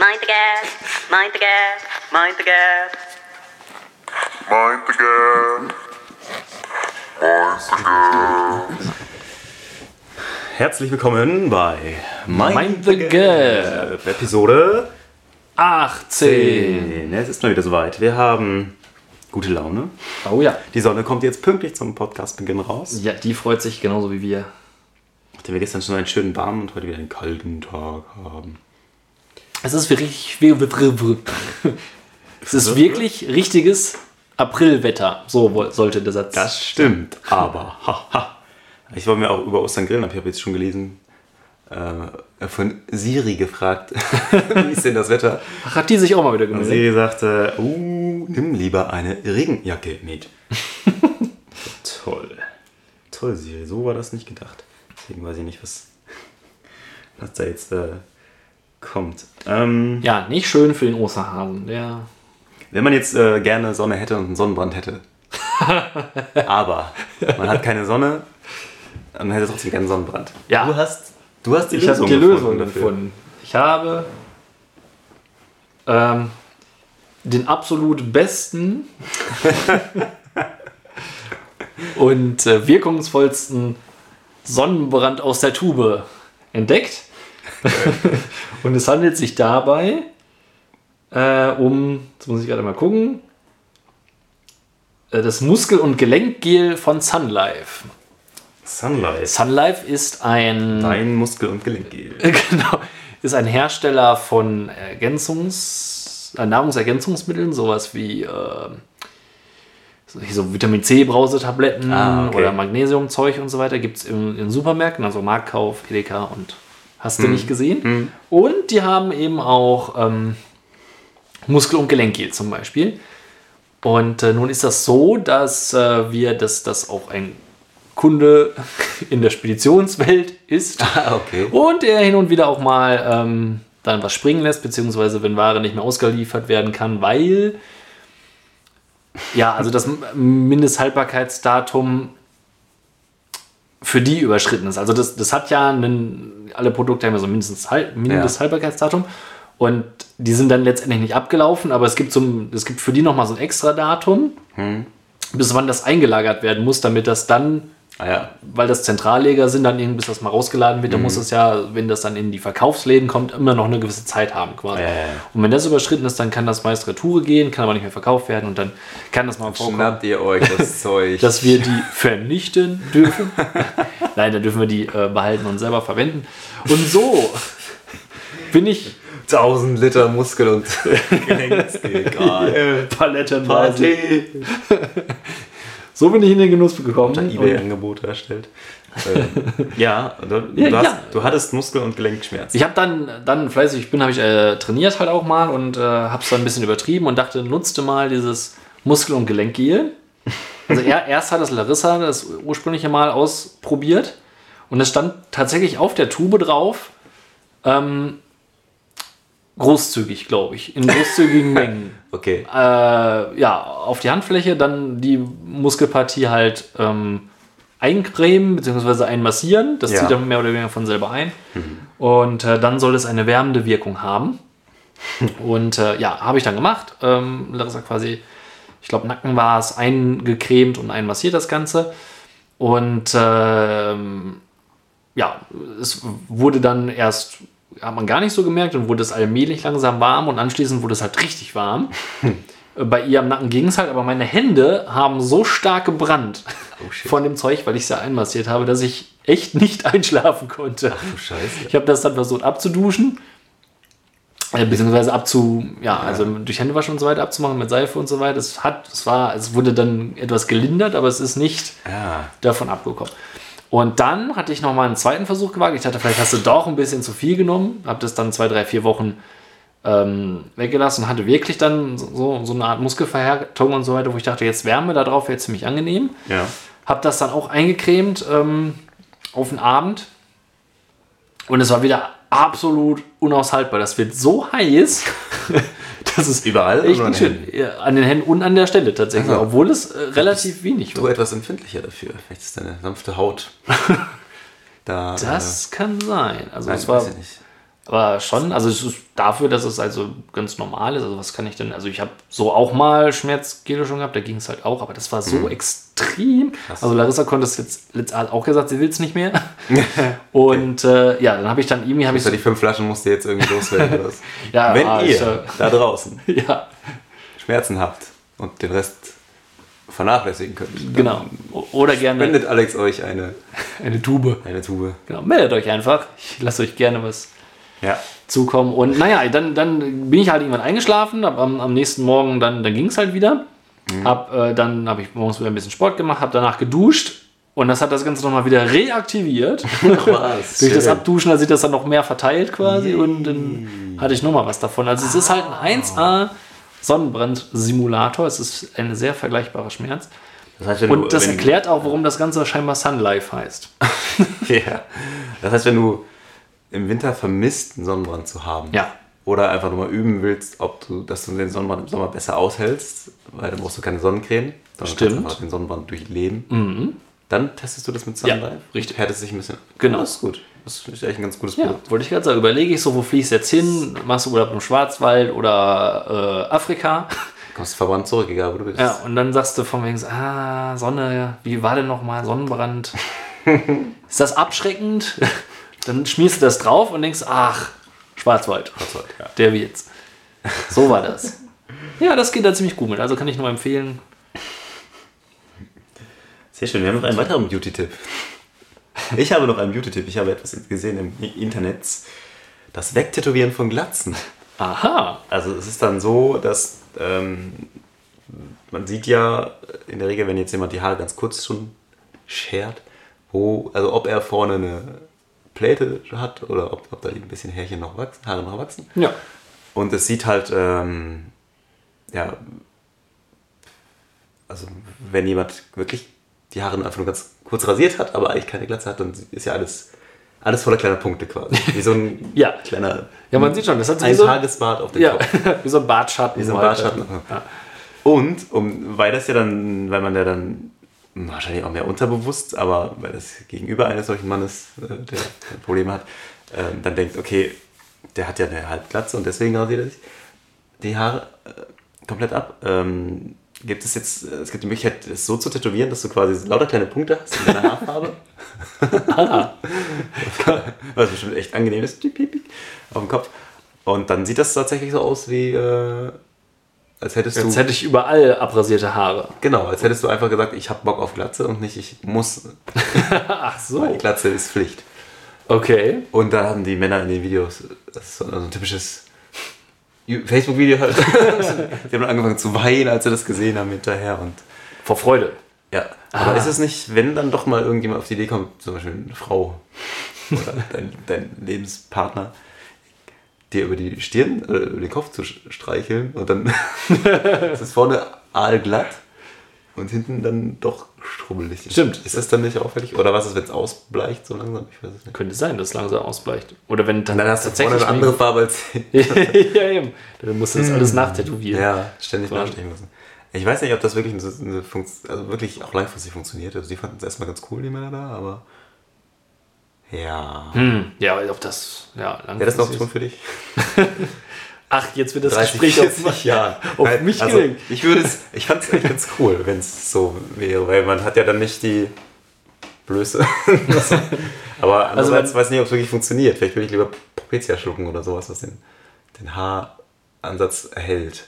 Mind the gap, mind the gap, mind the gap. Mind the gap. Mind the gap. Herzlich willkommen bei Mind, Mind the Gap. Episode 18. 10. Es ist mal wieder soweit. Wir haben gute Laune. Oh ja. Die Sonne kommt jetzt pünktlich zum Podcastbeginn raus. Ja, die freut sich genauso wie wir. Nachdem wir gestern schon einen schönen warmen und heute wieder einen kalten Tag haben. Es ist wirklich. Es ist wirklich richtiges Aprilwetter. So sollte der Satz. Das stimmt, aber haha. Ich wollte mir auch über Ostern grillen, aber ich habe jetzt schon gelesen, äh, von Siri gefragt, wie ist denn das Wetter? Ach, hat die sich auch mal wieder Und gemeldet? Siri sagte, uh, nimm lieber eine Regenjacke mit. Toll. Toll, Siri, so war das nicht gedacht. Deswegen weiß ich nicht, was, was da jetzt äh, kommt. Ähm, Ja, nicht schön für den Osterhasen. Der. Wenn man jetzt äh, gerne Sonne hätte und einen Sonnenbrand hätte, aber man hat keine Sonne, dann hätte trotzdem keinen Sonnenbrand. Ja. Du hast, du hast die Ich Lösung die Lösung dafür. gefunden. Ich habe ähm, den absolut besten und äh, wirkungsvollsten Sonnenbrand aus der Tube entdeckt. und es handelt sich dabei äh, um, jetzt muss ich gerade mal gucken, äh, das Muskel- und Gelenkgel von Sunlife. Sunlight. Sunlife ist ein Dein Muskel- und Gelenkgel. genau. Ist ein Hersteller von Ergänzungs äh, Nahrungsergänzungsmitteln, sowas wie äh, so- so Vitamin C Brausetabletten Ah, okay. oder Magnesiumzeug und so weiter. Gibt es in, in Supermärkten, also Marktkauf, Edeka und hast du nicht gesehen. Und die haben eben auch ähm, Muskel- und Gelenkgel zum Beispiel. Und äh, nun ist das so, dass äh, wir, dass das auch ein Kunde in der Speditionswelt ist. Ah, okay. Und er hin und wieder auch mal ähm, dann was springen lässt, beziehungsweise wenn Ware nicht mehr ausgeliefert werden kann, weil ja, also das Mindesthaltbarkeitsdatum für die überschritten ist. Also das, das hat ja einen, alle Produkte haben ja so ein mindestens Hal- Mindesthaltbarkeitsdatum und die sind dann letztendlich nicht abgelaufen, aber es gibt, so ein, es gibt für die nochmal so ein extra Datum, bis wann das eingelagert werden muss, damit das dann Ah ja. weil das Zentralleger sind, dann irgendwie, bis das mal rausgeladen wird, dann muss es ja, wenn das dann in die Verkaufsläden kommt, immer noch eine gewisse Zeit haben quasi. Ja, ja, ja. Und wenn das überschritten ist, dann kann das meist Retour gehen, kann aber nicht mehr verkauft werden und dann kann das mal vorkommen, Schnappt ihr euch das Zeug. dass wir die vernichten dürfen. Nein, dann dürfen wir die äh, behalten und selber verwenden. Und so bin ich 1000 Liter Muskel- und Gelenksgel. Geil. palettenweise. So bin ich in den Genuss gekommen. Und- Ebay-Angebote erstellt. Ähm, ja, du, Ja, du, hast, ja. du hattest Muskel- und Gelenkschmerzen. Ich habe dann, dann fleißig ich bin, habe ich äh, trainiert halt auch mal und äh, habe es dann ein bisschen übertrieben und dachte, nutzte mal dieses Muskel- und Gelenkgel. Also er, erst hat das Larissa das ursprüngliche Mal ausprobiert und es stand tatsächlich auf der Tube drauf, ähm, großzügig, glaube ich, in großzügigen Mengen. Okay. Äh, ja, auf die Handfläche, dann die Muskelpartie halt ähm, eincremen bzw. einmassieren. Das Ja. zieht dann mehr oder weniger von selber ein. Und äh, dann soll es eine wärmende Wirkung haben. Und äh, ja, habe ich dann gemacht. Ähm, Larissa quasi, ich glaube, Nacken war es, eingecremt und einmassiert das Ganze. Und ähm, ja, es wurde dann erst, hat man gar nicht so gemerkt und wurde es allmählich langsam warm und anschließend wurde es halt richtig warm. Bei ihr am Nacken ging es halt, aber meine Hände haben so stark gebrannt Oh von dem Zeug, weil ich es ja einmassiert habe, dass ich echt nicht einschlafen konnte. Oh, Scheiße. Ich habe das dann versucht abzuduschen. äh, Beziehungsweise abzu, ja, also durch Händewaschen und so weiter abzumachen mit Seife und so weiter. Es hat, es war, es wurde dann etwas gelindert, aber es ist nicht Ja. davon abgekommen. Und dann hatte ich nochmal einen zweiten Versuch gewagt. Ich dachte, vielleicht hast du doch ein bisschen zu viel genommen. Habe das dann zwei, drei, vier Wochen ähm, weggelassen und hatte wirklich dann so, so eine Art Muskelverhärtung und so weiter, wo ich dachte, jetzt Wärme da drauf wäre ziemlich angenehm. Ja. Habe das dann auch eingecremt ähm, auf den Abend. Und es war wieder absolut unaushaltbar. Das wird so heiß, Das ist Überall echt an schön. Ja, an den Händen und an der Stelle tatsächlich, Ach so. obwohl es äh, relativ wenig Du war. etwas empfindlicher dafür. Vielleicht ist deine sanfte Haut da. Das kann sein. Also äh, es nein, war weiß ich nicht. Aber schon, also es ist dafür, dass es also ganz normal ist. Also was kann ich denn? Also ich habe so auch mal Schmerzgele schon gehabt, da ging es halt auch, aber das war so extrem. Also Larissa konnte es jetzt letzt- hat auch gesagt, sie will es nicht mehr. Und äh, ja, dann habe ich dann irgendwie habe ich so, die fünf Flaschen musst du jetzt irgendwie loswerden. Ja, Wenn ah, ihr ja- da draußen ja Schmerzen habt und den Rest vernachlässigen könnt, genau oder gerne spendet Alex euch eine, eine Tube. eine Tube. Genau, meldet euch einfach. Ich lasse euch gerne was Ja. zukommen. Und naja, dann, dann bin ich halt irgendwann eingeschlafen, hab am, am nächsten Morgen dann, dann ging es halt wieder. Hab, äh, dann habe ich morgens wieder ein bisschen Sport gemacht, habe danach geduscht und das hat das Ganze nochmal wieder reaktiviert. Was? Durch das. Abduschen hat sich das dann noch mehr verteilt quasi und dann hatte ich nochmal was davon. Also es ist halt ein 1A Sonnenbrand-Simulator. Es ist ein sehr vergleichbarer Schmerz. Das heißt, wenn du, Und das erklärt auch, warum das Ganze scheinbar Sun Life heißt. Ja. Das heißt, wenn du im Winter vermisst, einen Sonnenbrand zu haben. Ja. Oder einfach nur mal üben willst, ob du, dass du den Sonnenbrand im Sommer besser aushältst, weil dann brauchst du keine Sonnencreme. sondern Stimmt. kannst einfach den Sonnenbrand durchleben. Dann testest du das mit Ja, Sunlife. richtig. Härtest dich ein bisschen. Genau. Das ist gut. Das ist echt ein ganz gutes Ja, Produkt. wollte ich gerade sagen. Überlege ich so, wo fliegst du jetzt hin? Machst du Urlaub im Schwarzwald oder äh, Afrika? Kommst verbrannt zurück, egal wo du bist. Ja, und dann sagst du von wegen, ah, Sonne, wie war denn nochmal Sonnenbrand? Ist das abschreckend? Dann schmierst du das drauf und denkst, ach, Schwarzwald, Schwarzwald, ja. der wird's. So war das. Ja, das geht da ziemlich gut mit. Also kann ich nur empfehlen. Sehr schön, wir haben noch einen weiteren Beauty-Tipp. Ich habe noch einen Beauty-Tipp. Ich habe etwas gesehen im Internet. Das Wegtätowieren von Glatzen. Aha. Also es ist dann so, dass ähm, man sieht ja in der Regel, wenn jetzt jemand die Haare ganz kurz schon schert, wo, also ob er vorne eine Pläte hat oder ob, ob da ein bisschen Härchen noch wachsen, Haare noch wachsen. Ja. Und es sieht halt, ähm, ja, also wenn jemand wirklich die Haare einfach nur ganz kurz rasiert hat, aber eigentlich keine Glatze hat, dann ist ja alles, alles voller kleiner Punkte quasi. Wie so ein Ja. kleiner Ja, man sieht schon, das hat so ein so, Tagesbad auf dem ja, Kopf. wie so ein Bartschatten. Wie so ein. Bartschatten. Und um, weil das ja dann, weil man ja dann wahrscheinlich auch mehr unterbewusst, aber weil das gegenüber eines solchen Mannes, äh, der Probleme hat, ähm, dann denkt, okay, der hat ja eine Halbglatze und deswegen rasiert er sich die Haare äh, komplett ab. Ähm, gibt es jetzt, äh, es gibt die Möglichkeit, es so zu tätowieren, dass du quasi lauter kleine Punkte hast in deiner Haarfarbe. Was bestimmt echt angenehm ist, auf dem Kopf. Und dann sieht das tatsächlich so aus wie, äh, als hättest du. Jetzt hätte ich überall abrasierte Haare. Genau, als hättest du einfach gesagt, ich habe Bock auf Glatze und nicht, ich muss. Ach so. Weil Glatze ist Pflicht. Okay. Und da haben die Männer in den Videos, das ist so ein typisches Facebook-Video halt. die haben angefangen zu weinen, als sie das gesehen haben hinterher. Und Vor Freude. ja, aber ist es nicht, wenn dann doch mal irgendjemand auf die Idee kommt, zum Beispiel eine Frau oder dein, dein Lebenspartner, dir über die Stirn, äh, über den Kopf zu streicheln und dann ist es vorne aalglatt und hinten dann doch strubbelig. Stimmt. Ist das dann nicht auffällig? Oder was ist, wenn es ausbleicht so langsam? Ich weiß es nicht. Könnte sein, dass es langsam ausbleicht. Oder wenn dann, dann hast du vorne eine andere Farbe als ja, eben. Dann musst du das alles nachtätowieren. Ja, ständig nachstechen müssen. Ich weiß nicht, ob das wirklich, eine, eine also wirklich auch langfristig funktioniert. Also die fanden es erstmal ganz cool, die Männer da, aber ja. Hm, ja, ob das. Ja, Wäre das eine Option für dich? Ach, jetzt wird das 30, Gespräch auf, 40 Jahren. auf Nein, mich also, gelenkt. Ich würde es, ich fand es ganz cool, wenn es so wäre, weil man hat ja dann nicht die Blöße. aber Also andererseits weiß ich nicht, ob es wirklich funktioniert. Vielleicht würde ich lieber Propecia schlucken oder sowas, was den, den Haaransatz erhält.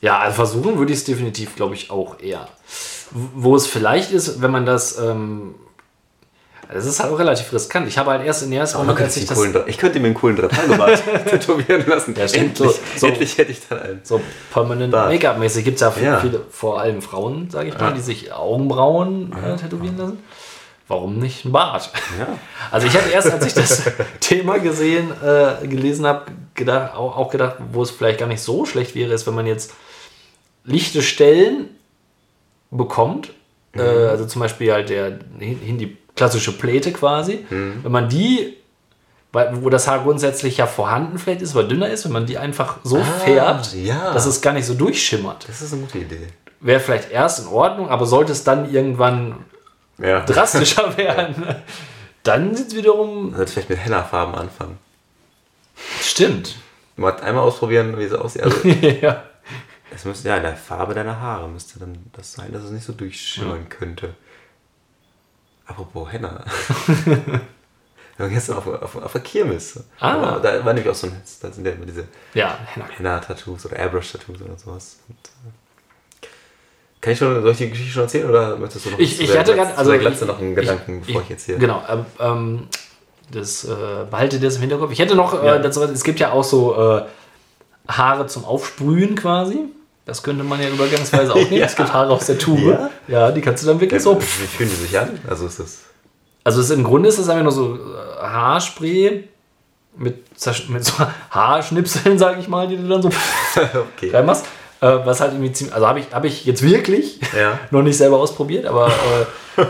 Ja, also versuchen würde ich es definitiv, glaube ich, auch eher. Wo es vielleicht ist, wenn man das. Ähm, das ist halt auch relativ riskant. Ich habe halt erst in der ersten als sich ich das. ich könnte mir einen coolen Drei-Tage-Bart tätowieren lassen. Ja, stimmt. endlich, So- endlich hätte ich dann einen. So permanent. Make-up-mäßig gibt es ja, Ja. viele, vor allem Frauen, sage ich mal, die sich Augenbrauen äh, tätowieren lassen. Warum nicht ein Bart? Ja. Also ich hatte erst, als ich das Thema gesehen, äh, gelesen habe, gedacht, auch, auch gedacht, wo es vielleicht gar nicht so schlecht wäre, ist, wenn man jetzt lichte Stellen bekommt, äh, also zum Beispiel halt der hin, hin die klassische Pläte quasi, wenn man die, weil, wo das Haar grundsätzlich ja vorhanden vielleicht ist, aber dünner ist, wenn man die einfach so färbt, ja. dass es gar nicht so durchschimmert. Das ist eine gute Idee. Wäre vielleicht erst in Ordnung, aber sollte es dann irgendwann Ja. drastischer werden, dann sieht es wiederum Man sollte vielleicht mit Henna-Farben anfangen. Stimmt. Mal einmal ausprobieren, wie es aussieht. Also, ja. es müsste ja in der Farbe deiner Haare müsste dann das sein, dass es nicht so durchschimmern könnte. Apropos Henna. Wir waren gestern auf, auf, auf der Kirmes. Ah. Aber Da war nämlich auch so ein, da sind ja immer diese Ja, Henna. Henna-Tattoos oder Airbrush-Tattoos oder sowas. Und, äh, kann ich schon, soll ich die Geschichte schon erzählen oder möchtest du noch Ich, ich der hatte gerade, also Glatze ich- noch einen Gedanken, bevor ich, jetzt hier. Genau, ähm, ähm, das äh, behalte das im Hinterkopf. Ich hätte noch Ja. äh, dazu, es gibt ja auch so äh, Haare zum Aufsprühen quasi. Das könnte man ja übergangsweise auch nehmen. Ja. Es gibt Haare aus der Tube. Ja? Ja, die kannst du dann wirklich Ja, so. Wie fühlen die sich an? Also ist das. Also es, im Grunde ist es einfach nur so äh, Haarspray mit, mit so Haarschnipseln, sage ich mal, die du dann so okay. reinmachst. Äh, was halt irgendwie ziemlich, also habe ich, hab ich jetzt wirklich Ja. noch nicht selber ausprobiert, aber äh,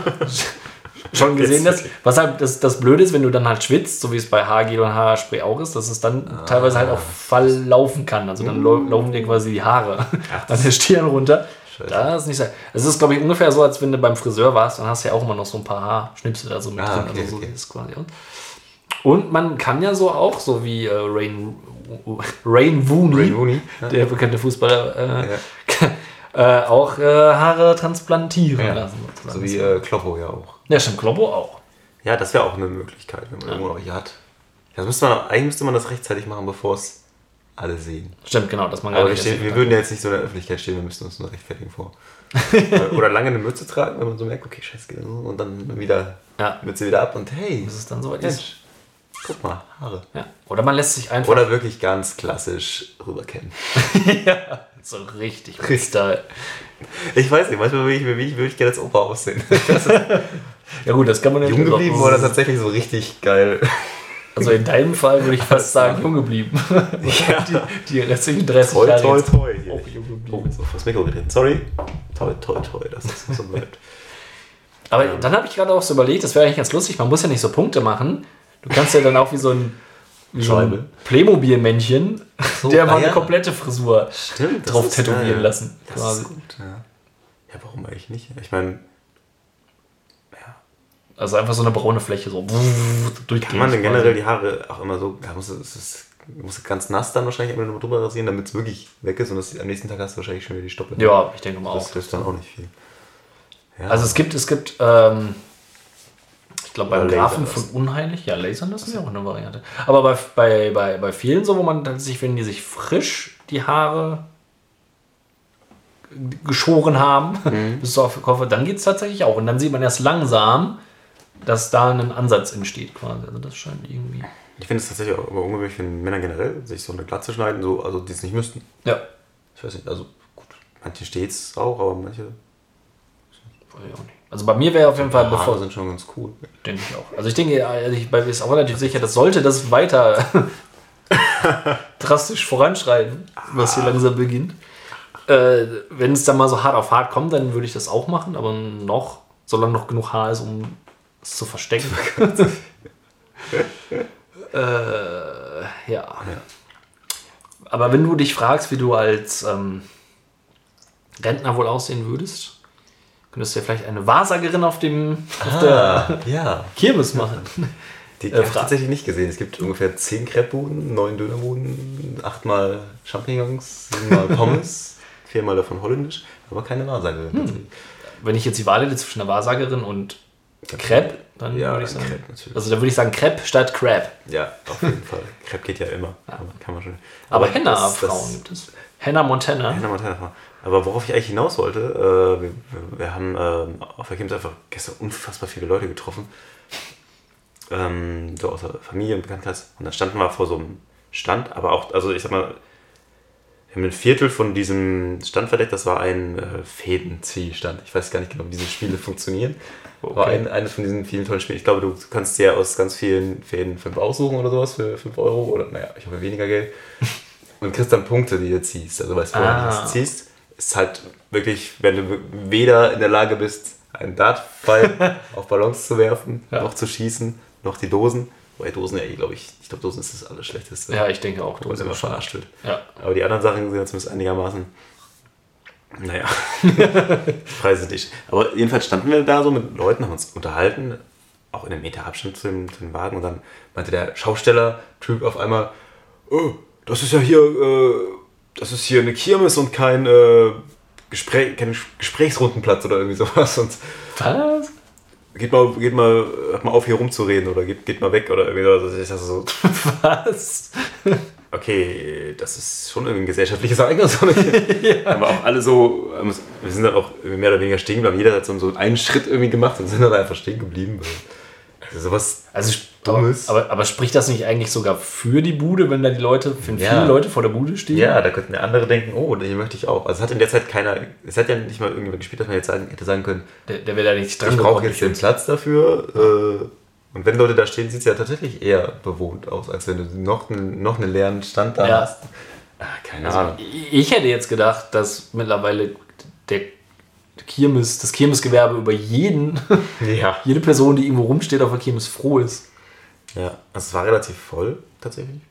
schon gesehen, dass, was halt das, das Blöde ist, wenn du dann halt schwitzt, so wie es bei Haargel und Haarspray auch ist, dass es dann Ah. teilweise halt auch verlaufen kann. Also dann lau- laufen dir quasi die Haare an der Stirn runter. Scheiße. Das ist nicht so. Es ist, glaube ich, ungefähr so, als wenn du beim Friseur warst, dann hast du ja auch immer noch so ein paar Haarschnipsel da so mit Ah, drin. okay, also so okay. ist quasi. Und man kann ja so auch, so wie äh, Rain, Rain Wooney, Rain Rooney. Ja. der bekannte Fußballer, äh, Ja. äh, auch äh, Haare transplantieren Ja. lassen. So wie äh, Kloppo ja auch. Ja, stimmt, Kloppo auch. Ja, das wäre auch eine Möglichkeit, wenn man irgendwo noch welche hat. Ja, das müsste man, eigentlich müsste man das rechtzeitig machen, bevor es alle sehen. Stimmt, genau, dass man Aber wir, nicht stehen, wir würden ja jetzt nicht so in der Öffentlichkeit stehen, wir müssten uns nur rechtfertigen vor. Oder lange eine Mütze tragen, wenn man so merkt, okay, scheiße, geht und dann wieder Ja. Mütze wieder ab und hey, Bis es dann soweit ist. Guck mal, Haare. Ja. Oder man lässt sich einfach Oder wirklich ganz klassisch rüberkennen. so richtig mit Style. Ich weiß nicht, manchmal würde ich, würde ich, würde ich gerne als Opa aussehen. Ja gut, das kann man Jung natürlich auch- geblieben oder tatsächlich so richtig geil. Also in deinem Fall würde ich fast sagen, jung geblieben. die, die restlichen 30 Toi, Jahre toi, toi. Hier. auch jung Oh, geblieben. jetzt auf das Mikro getreten. Sorry. Toi, toi, toi, dass das so bleibt. Aber dann habe ich gerade auch so überlegt, das wäre eigentlich ganz lustig, man muss ja nicht so Punkte machen. Du kannst ja dann auch wie so ein, wie so ein Playmobil-Männchen, So, der ah mal eine ja. komplette Frisur Stimmt, das drauf ist tätowieren geil. lassen. Das quasi. ist gut, ja. Ja, warum eigentlich nicht? Ich meine, Also einfach so eine braune Fläche, so durch kann man denn generell die Haare auch immer so, ja, muss es, es muss ganz nass dann wahrscheinlich immer nur drüber rasieren, damit es wirklich weg ist und das, am nächsten Tag hast du wahrscheinlich schon wieder die Stoppel. Ja, ich denke mal Das auch. hilft dann auch nicht viel. Ja, Also es gibt, es gibt, ähm, glaube beim Oder Grafen von Unheilig, ja, lasern lassen ist ja auch eine Variante. Aber bei, bei, bei, bei vielen so, wo man tatsächlich, wenn die sich frisch die Haare geschoren haben, Mhm. bis auf den Koffer, dann geht es tatsächlich auch. Und dann sieht man erst langsam, dass da ein Ansatz entsteht quasi. Also das scheint irgendwie. ich finde es tatsächlich auch immer ungewöhnlich, wenn Männer generell sich so eine Glatze schneiden, so, also die es nicht müssten. Ja, Ich weiß nicht, also gut, manche steht es auch, aber manche weiß ich auch nicht. Also bei mir wäre auf jeden Fall, Haare bevor, sind schon ganz cool. denke ich auch. Also ich denke, ich bin mir ist auch relativ sicher, das sollte das weiter drastisch voranschreiten, was hier langsam beginnt. Äh, wenn es dann mal so hart auf hart kommt, dann würde ich das auch machen, aber noch, solange noch genug Haar ist, um es zu verstecken. äh, ja. Aber wenn du dich fragst, wie du als ähm, Rentner wohl aussehen würdest, könntest du ja vielleicht eine Wahrsagerin auf, dem, auf der Ah, ja. Kirmes machen. Die, Äh, habe ich tatsächlich nicht gesehen. Es gibt ungefähr 10 Crepe-Buden, 9 Dönerbuden, 8 mal Champignons, 7 mal Pommes, 4 mal davon holländisch, aber keine Wahrsagerin. tatsächlich. Wenn ich jetzt die Wahl hätte zwischen einer Wahrsagerin und Crepe, dann Ja, würde ich dann sagen. Crepe natürlich. Also da würde ich sagen Crepe statt Crab. Ja, auf jeden Fall. Crepe geht ja immer. Man, kann man schon. Aber das- Henna-Frauen gibt es. Henna Montana. Hannah Montana. Aber worauf ich eigentlich hinaus wollte, äh, wir, wir, haben ähm, auf der Games einfach gestern unfassbar viele Leute getroffen. Ähm, so aus der Familie und Bekanntkreis. Und dann standen wir vor so einem Stand, aber auch, also ich sag mal, wir haben ein Viertel von diesem Stand verdeckt, das war ein äh, Fädenziehstand. Ich weiß gar nicht genau, wie diese Spiele funktionieren. War Okay. ein, eines von diesen vielen tollen Spielen. Ich glaube, du kannst dir aus ganz vielen Fäden fünf aussuchen oder sowas für 5 Euro oder naja, ich habe weniger Geld. Und kriegst dann Punkte, die du ziehst. Also weißt du, Ah. du das ziehst, ist halt wirklich, wenn du weder in der Lage bist, einen Dartpfeil auf Ballons zu werfen, Ja. noch zu schießen, noch die Dosen. Wobei Dosen ja eh, glaube ich, ich glaube, Dosen ist das Allerschlechteste. Ja, ich denke auch. man immer verarscht wird. Ja. Aber die anderen Sachen sind zumindest einigermaßen. Naja, Preise nicht. Aber jedenfalls standen wir da so mit Leuten, haben uns unterhalten, auch in einem Meter Abstand zu dem, zu dem Wagen. Und dann meinte der Schausteller-Typ auf einmal: oh, das ist ja hier, äh, das ist hier eine Kirmes und kein, äh, Gespräch, kein Gesprächsrundenplatz oder irgendwie sowas. Und Was? geht mal, geht mal, hört mal auf hier rumzureden oder geht, geht mal weg oder irgendwie sowas. Ich dachte so, Was? okay, das ist schon irgendwie ein gesellschaftliches Ereignis. oder? Aber auch alle so, ähm, wir sind dann auch mehr oder weniger stehen geblieben. Jeder hat so so einen Schritt irgendwie gemacht und sind dann einfach stehen geblieben. Also sowas Also, Dummes. aber, aber spricht das nicht eigentlich sogar für die Bude, wenn da die Leute, wenn Ja. viele Leute vor der Bude stehen? Ja, da könnten ja andere denken, oh, hier möchte ich auch. Also es hat in der Zeit keiner, es hat ja nicht mal irgendjemand gespielt, dass man jetzt sagen, hätte sagen können, Der, der wäre da nicht dran ich brauche jetzt den Platz dafür. Äh, und wenn Leute da stehen, sieht es ja tatsächlich eher bewohnt aus, als wenn du noch, einen- noch einen leeren Stand da Ja. hast. Ah, keine Ahnung. Ich hätte jetzt gedacht, dass mittlerweile der Kirmes, das Kirmesgewerbe über jeden, Ja. jede Person, die irgendwo rumsteht auf der Kirmes, froh ist. ja. Also es war relativ voll, tatsächlich.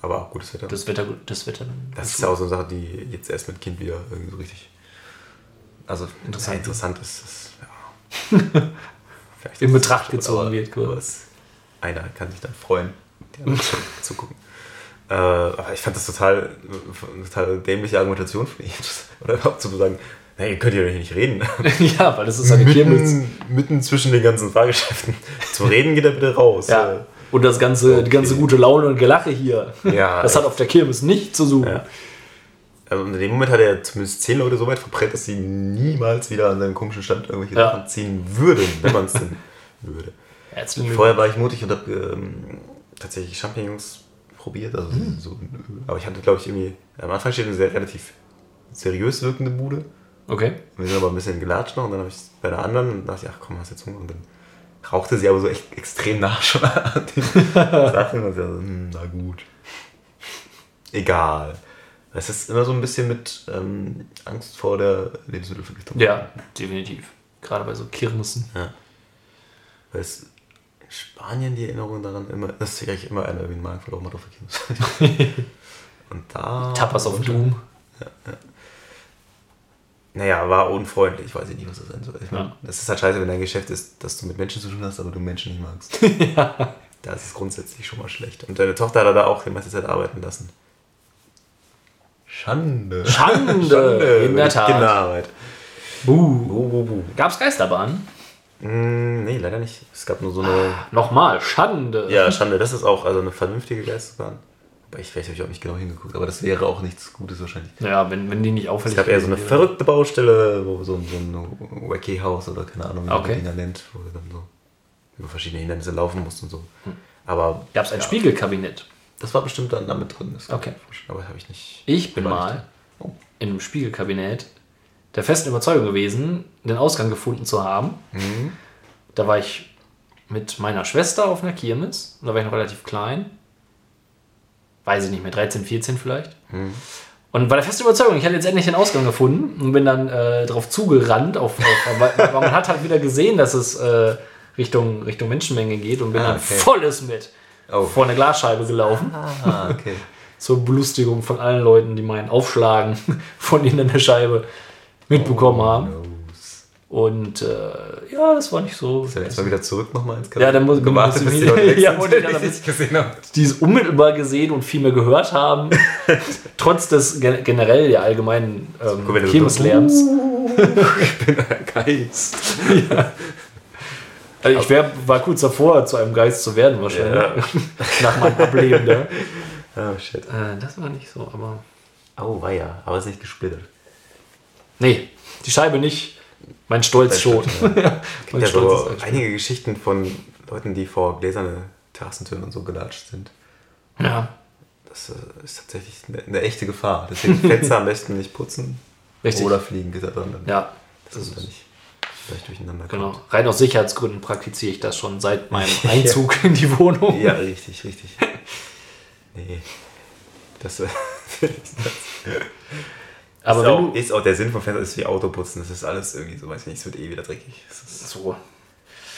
Aber auch gutes Wetter. Das, Das Wetter, das Wetter. ist ja auch so eine Sache, die jetzt erst mit Kind wieder irgendwie so richtig. Also Interessant. interessant, interessant ist. ist ja. Vielleicht In Betracht gezogen aber- wird, kurz. aber es- Einer kann sich dann freuen, die anderen zu gucken. Äh, aber ich fand das total, total dämliche Argumentation von ihm. Oder überhaupt zu sagen, hey, ihr könnt ja nicht reden. ja, weil das ist eine Kirmes. mitten, mitten zwischen den ganzen Fahrgeschäften. Zum Reden geht er bitte raus. Ja. Und das ganze, die ganze Okay. gute Laune und Gelache hier. Ja, Das hat auf der Kirmes nicht zu suchen. Ja. Also in dem Moment hat er zumindest zehn Leute so weit verprellt, dass sie niemals wieder an seinem komischen Stand irgendwelche Ja. Sachen ziehen würden, wenn man es denn würde. Herzlichen Vorher war ich mutig und habe ähm, tatsächlich Champignons probiert. Also Hm. so, aber ich hatte, glaube ich, irgendwie. Am Anfang steht eine sehr relativ seriös wirkende Bude. Okay. Wir sind aber ein bisschen gelatscht noch und dann habe ich es bei der anderen und dachte ich, ach komm, hast jetzt Hunger. Und dann rauchte sie aber so echt extrem nach schon an den Sachen. Und ich dachte, hm, na gut. Egal. Es ist immer so ein bisschen mit ähm, Angst vor der Lebensmittelvergiftung. Ja, definitiv. Gerade bei so Kirmessen. Ja. Weil es in Spanien die Erinnerung daran immer, dass sich eigentlich immer einer irgendwie einen Magen verloren hat auf der Kino. Und da. Tapas auf Doom. Naja, war unfreundlich, weiß ich nicht, was das sein soll. Ich meine, Ja. es ist halt scheiße, wenn dein Geschäft ist, dass du mit Menschen zu tun hast, aber du Menschen nicht magst. Da ist es grundsätzlich schon mal schlecht. Und deine Tochter hat er da auch die meiste Zeit arbeiten lassen. Schande. Schande, in über der Tat. Kinderarbeit. Buh. Buh, buh, buh. Gab's Geisterbahnen? Mm, nee, leider nicht. Es gab nur so eine. Nochmal, Schande. Ja, Schande, das ist auch also eine vernünftige Geistesbahn. Ich vielleicht habe ich auch nicht genau hingeguckt, aber das wäre auch nichts Gutes wahrscheinlich. Ja, wenn, wenn die nicht Es auffällig gab eher so eine wäre. verrückte Baustelle, wo so, so ein Wacky House oder keine Ahnung, wie man Okay. die da nennt, wo du dann so über verschiedene Hindernisse laufen musst und so. Aber Gab's ein ja, Spiegelkabinett? Das war bestimmt dann damit drin. Das Okay. Aber habe ich nicht. Ich bin mal. Oh. in einem Spiegelkabinett der festen Überzeugung gewesen, den Ausgang gefunden zu haben. Mhm. Da war ich mit meiner Schwester auf einer Kirmes. Und da war ich noch relativ klein. Weiß ich nicht mehr, 13, 14 vielleicht. Mhm. Und war der festen Überzeugung, ich hatte jetzt endlich den Ausgang gefunden und bin dann äh, drauf zugerannt. Auf, auf, weil, man hat halt wieder gesehen, dass es äh, Richtung, Richtung Menschenmenge geht und bin Ah, dann okay. volles mit Oh. vor eine Glasscheibe gelaufen. Ah, okay. Zur Belustigung von allen Leuten, die meinen Aufschlagen von ihnen in der Scheibe mitbekommen haben. Knows. Und äh, ja, das war nicht so. Ist ja jetzt mal wieder zurück nochmal ins Ja, dann muss- gewartet, muss ich wieder- Ja, die dann ich gesehen habe. die es unmittelbar gesehen und viel mehr gehört haben, trotz des gen generell der allgemeinen ähm, Kirmeslärms. Ich bin ein Geist. Also ich wär, war kurz davor, zu einem Geist zu werden wahrscheinlich. Nach meinem Ableben. Ne? Oh shit. Äh, das war nicht so, aber. Oh, war ja, aber es ist nicht gesplittert. Nee, die Scheibe nicht. Mein Stolz schon. Ja. mein ja Stolz so einige Geschichten von Leuten, die vor gläserne Terrassentüren und so gelatscht sind. ja, Das äh, ist tatsächlich eine, eine echte Gefahr. Deswegen Fenster am besten nicht putzen. Richtig. Oder dran. Dann, ja. Das ist dann nicht vielleicht durcheinander Genau. kommt. Rein aus Sicherheitsgründen praktiziere ich das schon seit meinem Einzug in die Wohnung. Ja, richtig, richtig. Nee. Das, äh, Aber ist, auch, ist auch der Sinn vom Fenster ist wie Autoputzen. Das ist alles irgendwie so, weiß ich nicht, es wird eh wieder dreckig. Ist, so,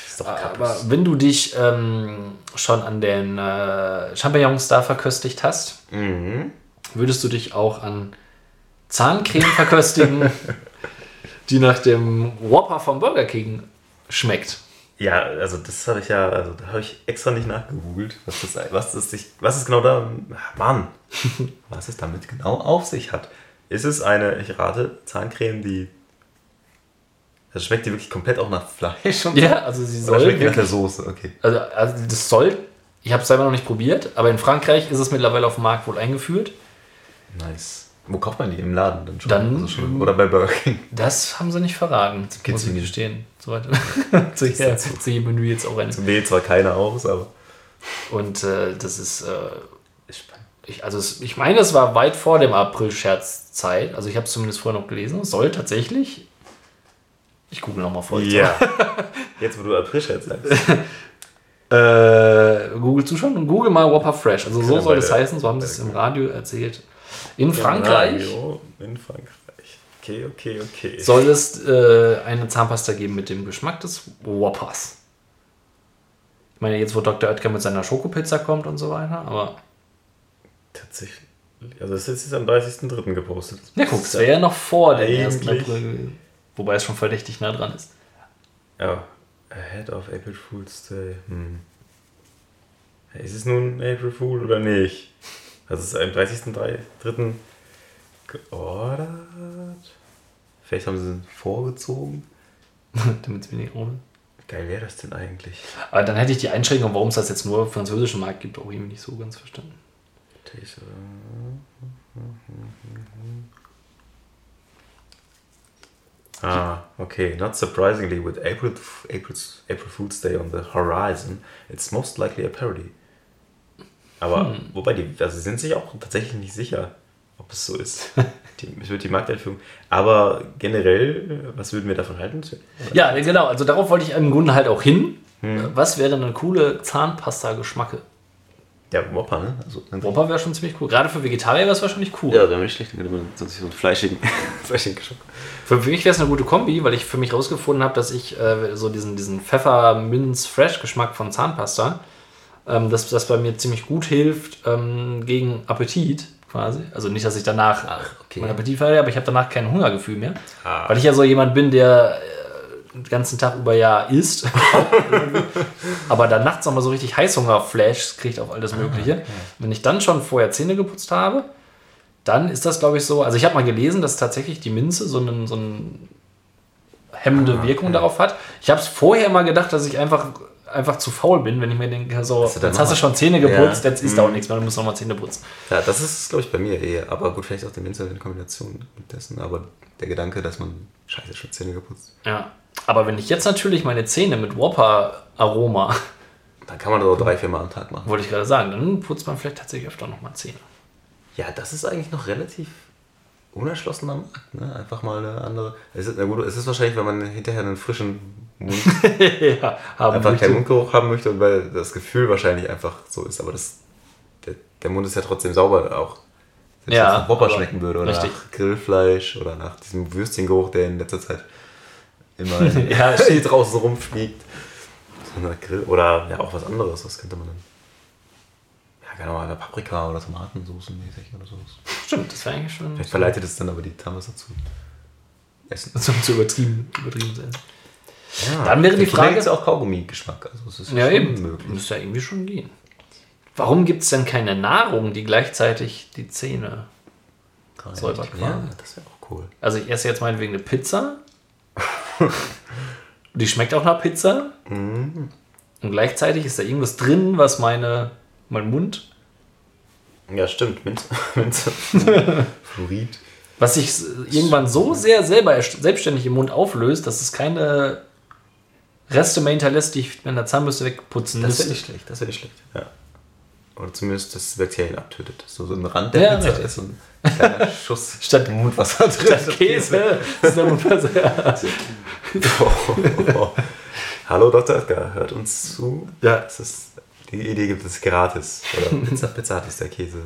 ist doch aber kaputt. wenn du dich ähm, schon an den äh, Champignons da verköstigt hast, Mhm. würdest du dich auch an Zahncreme verköstigen, die nach dem Whopper vom Burger King schmeckt? Ja, also das habe ich ja, also da habe ich extra nicht nachgegoogelt, was das, was das sich, was es genau da, Mann, was es damit genau auf sich hat. Ist es eine, ich rate, Zahncreme, die, also schmeckt die wirklich komplett auch nach Fleisch und Ja, also sie Oder soll schmeckt die nach der wirklich, Soße, okay. also, also das soll, ich habe es selber noch nicht probiert, aber in Frankreich ist es mittlerweile auf dem Markt wohl eingeführt. Nice. Wo kauft man die? Im Laden dann schon? Dann- Also schon oder bei Burger King? Das haben sie nicht verraten, muss ich gestehen. So weiter. zu, ja, zu jedem Menü jetzt auch eine. Wählt zwar keiner aus, aber. Und äh, das ist, äh. Ich, also es, ich meine, es war weit vor dem April-Scherz-Zeit. Also ich habe es zumindest vorher noch gelesen. Es soll tatsächlich. Ich google nochmal vor. Ja. Jetzt, wo du April-Scherz sagst. Äh, Google zuschauen und Google mal Whopper Fresh. Also so Ja, soll es heißen, so haben sie es im Radio erzählt. In Frankreich Radio in Frankreich. Okay, okay, okay. soll es äh, eine Zahnpasta geben mit dem Geschmack des Whoppers. Ich meine, jetzt wo Dr. Oetker mit seiner Schokopizza kommt und so weiter, aber Tatsächlich. Also das ist jetzt am 30.03. gepostet. ja, guck, es wäre ja noch vor dem 1. Eigentlich- April. Wobei es schon verdächtig nah dran ist. Ja. Ahead of April Fool's Day. Hm. Ist es nun April Fool oder nicht? Also es ist am 30.03. geordert. Vielleicht haben sie es vorgezogen. Damit es wenig ohne. Wie geil wäre das denn eigentlich? Aber dann hätte ich die Einschränkung, warum es das jetzt nur auf französischen Markt gibt, auch irgendwie nicht so ganz verstanden. Taste- Ah, okay. Not surprisingly, with April, April's, April Fool's Day on the horizon, it's most likely a parody. Aber, wobei, die, also sie sind sich auch tatsächlich nicht sicher, ob es so ist. Die, es wird die Markteinführung. Aber generell, was würden wir davon halten? Ja, genau. Also darauf wollte ich im Grunde halt auch hin. Was wäre eine coole Zahnpasta-Geschmacke? Ja, Whopper, ne? Also, Whopper wäre schon ziemlich cool. Gerade für Vegetarier wäre es wahrscheinlich cool. ja, wäre nicht schlecht, dann könnte man sonst so einen fleischigen, fleischigen Geschmack. Für, mich wäre es eine gute Kombi, weil ich für mich rausgefunden habe, dass ich äh, so diesen, diesen Pfeffer-Minz-Fresh-Geschmack von Zahnpasta, ähm, dass das bei mir ziemlich gut hilft ähm, gegen Appetit quasi. Also nicht, dass ich danach okay. meinen Appetit verliere, aber ich habe danach kein Hungergefühl mehr. Ah. Weil ich ja so jemand bin, der äh, den ganzen Tag über ja isst. aber dann nachts nochmal so richtig Heißhunger-Flash kriegt auf alles Mögliche. Wenn ich dann schon vorher Zähne geputzt habe, dann ist das, glaube ich, so. Also, ich habe mal gelesen, dass tatsächlich die Minze so einen, so einen hemmende Wirkung darauf hat. Ich habe es vorher mal gedacht, dass ich einfach, einfach zu faul bin, wenn ich mir denke, so, jetzt hast du schon Zähne geputzt, Ja. jetzt ist da auch nichts mehr, du musst nochmal Zähne putzen. Ja, das ist, glaube ich, bei mir eher. Aber gut, vielleicht auch der Minze in Kombination mit dessen. Aber der Gedanke, dass man scheiße schon Zähne geputzt. Ja. Aber wenn ich jetzt natürlich meine Zähne mit Whopper-Aroma, Dann kann man das auch drei, vier Mal am Tag machen. wollte ich gerade sagen, dann putzt man vielleicht tatsächlich öfter nochmal Zähne. Ja, das ist eigentlich noch relativ unerschlossen am Markt. Ne? Einfach mal eine andere. Es ist, na gut, es ist wahrscheinlich, wenn man hinterher einen frischen Mund, ja, haben einfach möchte. keinen Mundgeruch haben möchte und weil das Gefühl wahrscheinlich einfach so ist. Aber das, der, der Mund ist ja trotzdem sauber auch. Wenn Ja, es nach Whopper schmecken würde oder richtig. nach Grillfleisch oder nach diesem Würstchengeruch, der in letzter Zeit immer Ja, hier draußen rumfliegt. So eine Grill oder ja auch was anderes, was könnte man dann? Ja, keine Ahnung, Paprika oder Tomatensauce mäßig oder sowas. Stimmt, das wäre eigentlich schon Vielleicht verleitet es dann aber die Zahnpasta zu essen. so zu übertrieben, übertrieben sein. Ja, Dann wäre die Frage- ja auch Kaugummi-Geschmack. Also es ist Ja, schon eben. möglich. Müsste ja irgendwie schon gehen. Warum gibt es denn keine Nahrung, die gleichzeitig die Zähne. Säuber quasi. Ja, das wäre auch cool. Also ich esse jetzt meinetwegen eine Pizza. die schmeckt auch nach Pizza. Mhm. Und gleichzeitig ist da irgendwas drin, was meine, mein Mund, Ja, stimmt. Minze. Minze. Fluorid. was sich irgendwann so sehr selber selbstständig im Mund auflöst, dass es keine Reste mehr hinterlässt, die ich mit einer Zahnbürste wegputzen Das müsste. wäre nicht schlecht. Das wäre nicht schlecht. Ja. Oder zumindest das Bakterien abtötet. So, so ein Rand Ja, der Pizza richtig. ist so ein kleiner Schuss Statt- Mundwasser drin. Statt Käse ist der Mundwasser. Oh. Hallo Dr. Oetker, hört uns zu. Ja. Das ist, die Idee gibt es gratis. Oder Pizza, Pizza hat ist der Käse.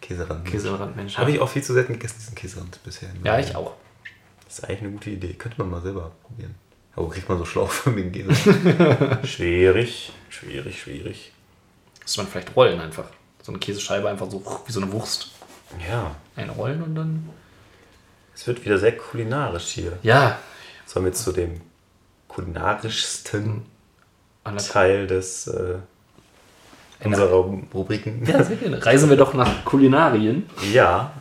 Käserand. Käserand, Mensch. Habe ich auch viel zu selten gegessen, diesen Käserand bisher. Ja, ich auch. Das ist eigentlich eine gute Idee. Könnte man mal selber probieren. Aber wo kriegt man so schlauchförmigen Käse? schwierig, schwierig, schwierig. Muss man vielleicht rollen einfach. So eine Käsescheibe einfach so wie so eine Wurst Ja, einrollen und dann. es wird wieder sehr kulinarisch hier. Ja, Sollen wir zu dem kulinarischsten Teil des äh, unserer Rubriken. Ja, sehr gerne. Reisen wir doch nach Kulinarien. Ja,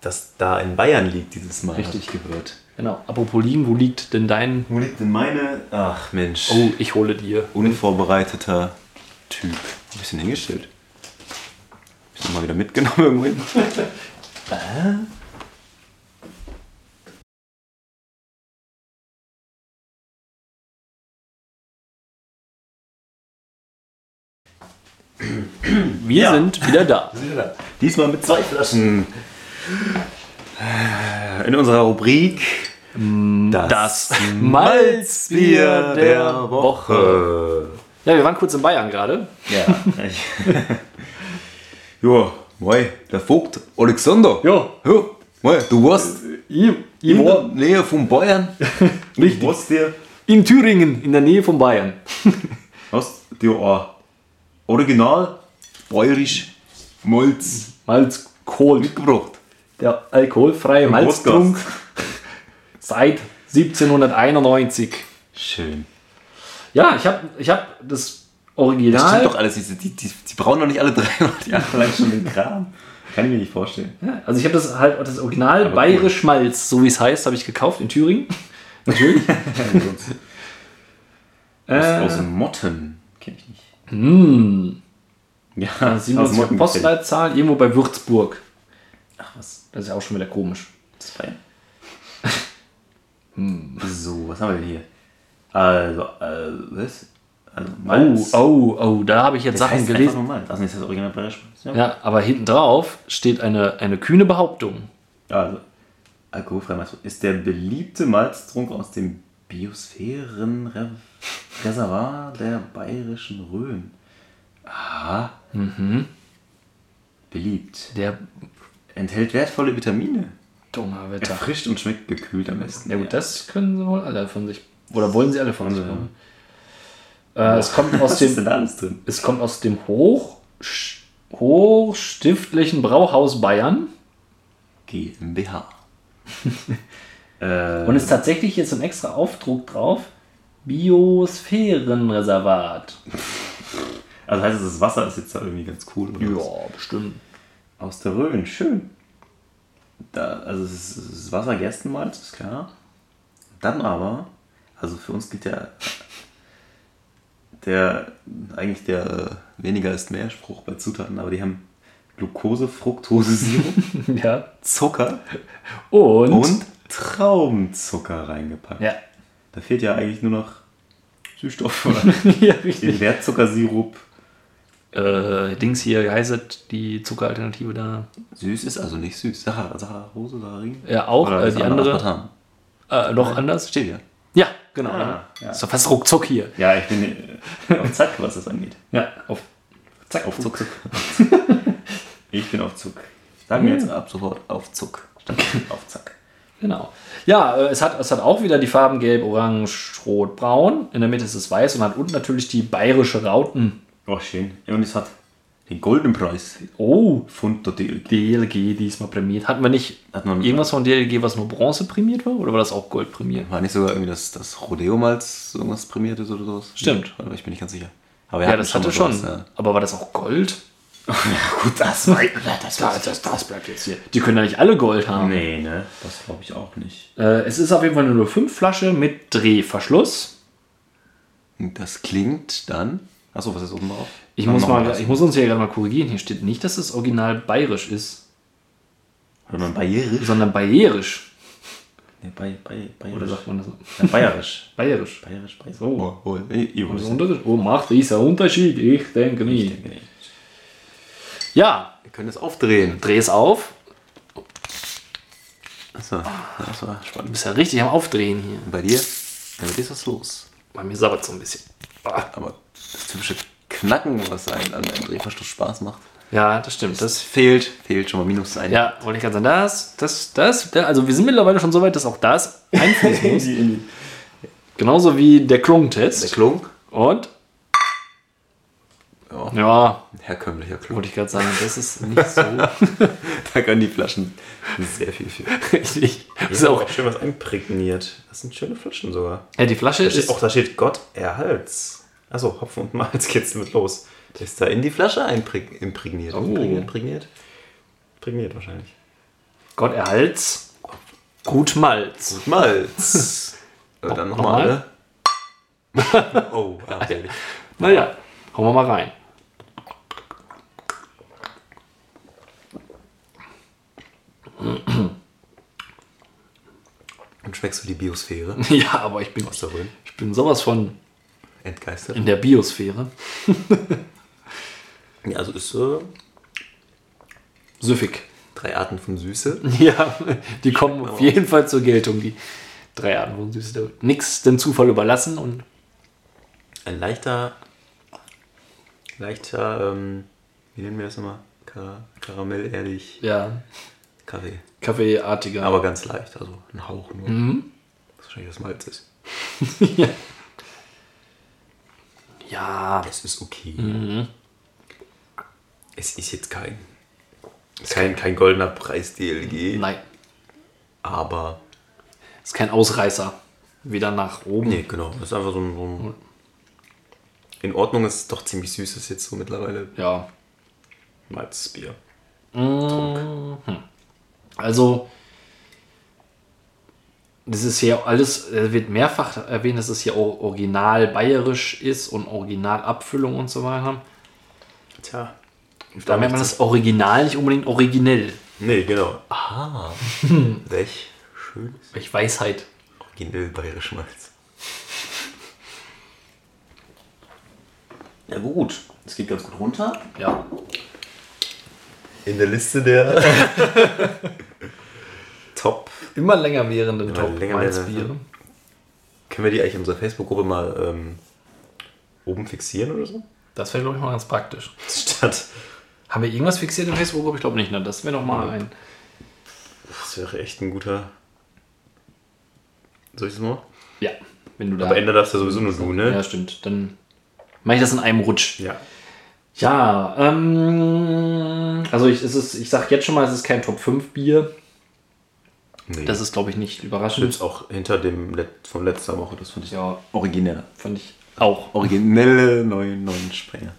das da in Bayern liegt dieses Mal. Richtig. gehört. Genau. Apropos liegen, wo liegt denn dein... Wo liegt denn meine? Ach Mensch. Oh, ich hole dir. Unvorbereiteter Typ. Ein bisschen hingestellt. Bisschen mal wieder mitgenommen irgendwo hin. Wir Ja. sind wieder da. Diesmal mit zwei Flaschen. Äh, In unserer Rubrik Das Malzbier der Woche. Ja, wir waren kurz in Bayern gerade. Ja. ja, moi, der Vogt Alexander. Ja. Ja, moi, du warst Ich, ich in der war Nähe von Bayern. Richtig. Du warst dir, in Thüringen, in der Nähe von Bayern. hast dir ein original bayerisch Malz Malz Kohl. mitgebracht. Der alkoholfreie Malztrunk seit 1791. Schön. Ja, ich habe ich hab das Das stimmt Original. doch alles. Die, die, die, die brauchen doch nicht alle 300 Jahre lang schon den Kram. Kann ich mir nicht vorstellen. Ja, also ich habe das halt das Original Aber bayerisch Malz, so wie es heißt, habe ich gekauft in Thüringen. Natürlich. Aus, Äh. aus Motten. Kenn ich nicht. Hm. Ja, 97 Postleitzahl, irgendwo bei Würzburg. Ach was, Das ist ja auch schon wieder komisch. das ist Bayern. So, was haben wir denn hier? Also, äh, was? Also, Oh, Malz. oh, oh, da habe ich jetzt Das Sachen heißt einfach gelesen. nur Malz. Also, das ist das Original Bayerisch. Ja. Ja, aber hinten drauf steht eine, eine kühne Behauptung. Also, alkoholfrei Malz ist der beliebte Malztrunk aus dem Biosphärenreservoir der bayerischen Rhön. Aha. Mhm. Beliebt. Der Enthält wertvolle Vitamine. Donnerwetter. Erfrischt und schmeckt gekühlt am besten. Ja gut, das können sie wohl alle von sich. Oder wollen sie alle von sich haben. Äh, es kommt aus Was dem, es kommt aus dem Hoch, Hochstiftlichen Brauhaus Bayern GmbH. und ist tatsächlich jetzt ein extra Aufdruck drauf. Biosphärenreservat. also heißt es, das Wasser ist jetzt da irgendwie ganz cool. Oder was? Ja, bestimmt. Aus der Rhön, schön. Da, also es ist, es ist Wasser, Gerstenmalz, ist klar. Dann aber, also für uns gilt ja der eigentlich der äh, weniger ist mehr Spruch bei Zutaten, aber die haben Glucose, Fructose, Sirup, Ja. Zucker Und, und Traubenzucker reingepackt. ja. Da fehlt ja eigentlich nur noch Süßstoff oder ja, den. Wertzuckersirup. Äh, Dings hier, wie heißt es, die Zuckeralternative da? Süß ist also nicht süß. Sachar, Saccharose, Saccharin? Ja, auch. Oder Äh, die andere andere. Äh, noch anders? Steht ja. Ja, genau. Ah, ja. Ist doch fast ruckzuck hier. Ja, ich bin äh, auf Zack, was das angeht. Ja, auf. Zack, auf Zuck. ich bin auf Zuck. Sagen wir jetzt ab sofort auf Zuck. Statt auf Zack. Genau. Ja, äh, es hat, es hat auch wieder die Farben Gelb, Orange, Rot, Braun. In der Mitte ist es weiß und hat unten natürlich die bayerische Rauten. Oh, schön. Ja, und es hat den Goldenen Preis. Oh, Fund der DLG. DLG diesmal prämiert. Hatten wir nicht Hat man irgendwas von DLG, was nur Bronze prämiert war? Oder war das auch Gold prämiert? War nicht sogar irgendwie das, das Rodeo-Malz irgendwas prämiert ist oder sowas? Stimmt. Aber ich bin nicht ganz sicher. Aber Ja, das hatte mal schon. sowas, Aber war das auch Gold? Ja. Gut, das war. Das, das, das bleibt jetzt hier. Die können ja nicht alle Gold haben. Nee, ne? Das glaube ich auch nicht. Äh, es ist auf jeden Fall eine 05 Flasche mit Drehverschluss. Das klingt dann. Achso, was ist oben drauf? Ich muss, mal, was. ich muss uns hier gerade mal korrigieren. Hier steht nicht, dass es original bayerisch ist, Sondern bayerisch. sondern bayerisch. Nee, bay, bay, bayerisch. Oder sagt man das so? Ja, bayerisch. Bayerisch. Bayerisch, bayerisch. So. Oh, oh, ich, ich Oh, macht dieser Unterschied? Ich denke Ich nicht. denke nicht. Ja, Wir können es aufdrehen. dreh es auf. Achso, das war Du spannend. bist ja richtig am Aufdrehen hier. Und bei dir? Ja, bei dir ist was los. Bei mir sabbert so ein bisschen. Ah. Aber das typische Knacken, was einem an einem Drehverschluss Spaß macht, Ja, das stimmt. das Das, fehlt. Fehlt schon mal minus ein. ja, wollte ich gerade sagen. Das, das, das, da- also wir sind mittlerweile schon so weit, dass auch das einfließen muss. Genauso wie der Der Klung-Test. Klunk. Und Ja. Ja, herkömmlicher Club. wollte ich gerade sagen, das ist nicht so Da können die Flaschen sehr viel für. richtig. Das ist auch, schön was imprägniert. Das sind schöne Flaschen sogar. ja, die Flasche Da steht, ist auch da steht Gott erhalts. Achso, Hopfen und Malz geht's mit los. Der ist da in die Flasche einpräg- imprägniert. Oh. Imprägniert, imprägniert. Imprägniert wahrscheinlich. Gott erhalts, gut Malz. Malz. Äh, Dann Nochmal? nochmal. oh, armselig. Naja, hauen wir mal rein. Und schmeckst du die Biosphäre Ja, aber ich bin, ich bin sowas von Entgeistert? in der Biosphäre. Ja, also ist so Süffig. drei Arten von Süße. Ja, die kommen auf jeden Fall zur Geltung, die drei Arten von Süße. Nix dem Zufall überlassen und Ein leichter, leichter, ähm, wie nennen wir das nochmal? Kar Karamell, ehrlich, ja, Kaffee. Kaffeeartiger. Aber ganz leicht, also ein Hauch nur. Mhm. Was wahrscheinlich das Malz ist. ja, Es ist okay. Mhm. Es ist jetzt kein, kein, kein goldener Preis DLG, nein, aber ist kein Ausreißer. Weder nach oben. nee, genau. Das ist einfach so ein, so ein in Ordnung ist doch ziemlich süß ist jetzt so mittlerweile Ja, Malzbier. Also, das ist hier alles, äh, wird mehrfach erwähnt, dass es hier auch original bayerisch ist und original Abfüllung und so weiter. Tja. Da merkt man das Original nicht unbedingt originell. Nee, genau. Ah, welch schönes Welch Weisheit. originell bayerisch Malz. Ja gut, es geht ganz gut runter. Ja. In der Liste der Top. Immer länger währende Immer Top länger Malzbiere. währende. Können wir die eigentlich in unserer Facebook-Gruppe mal ähm, oben fixieren oder so? Das wäre, glaube ich, mal ganz praktisch. Statt. Haben wir irgendwas fixiert in Facebook-Gruppe? Ich glaube nicht, ne? Das wäre noch mal ein. Das wäre echt ein guter. Soll ich das mal? Ja, wenn du da. Aber ändern darfst du sowieso nur du, ne? Ja, stimmt. Dann mache ich das in einem Rutsch. Ja. Ja, ähm, also ich, es ist, ich sag jetzt schon mal, es ist kein Top 5 Bier. Nee. Das ist, glaube ich, nicht überraschend. Jetzt auch hinter dem Let von letzter Woche, das fand ich Ja, originell. fand ich auch. Originelle neuen, neuen Sprenger.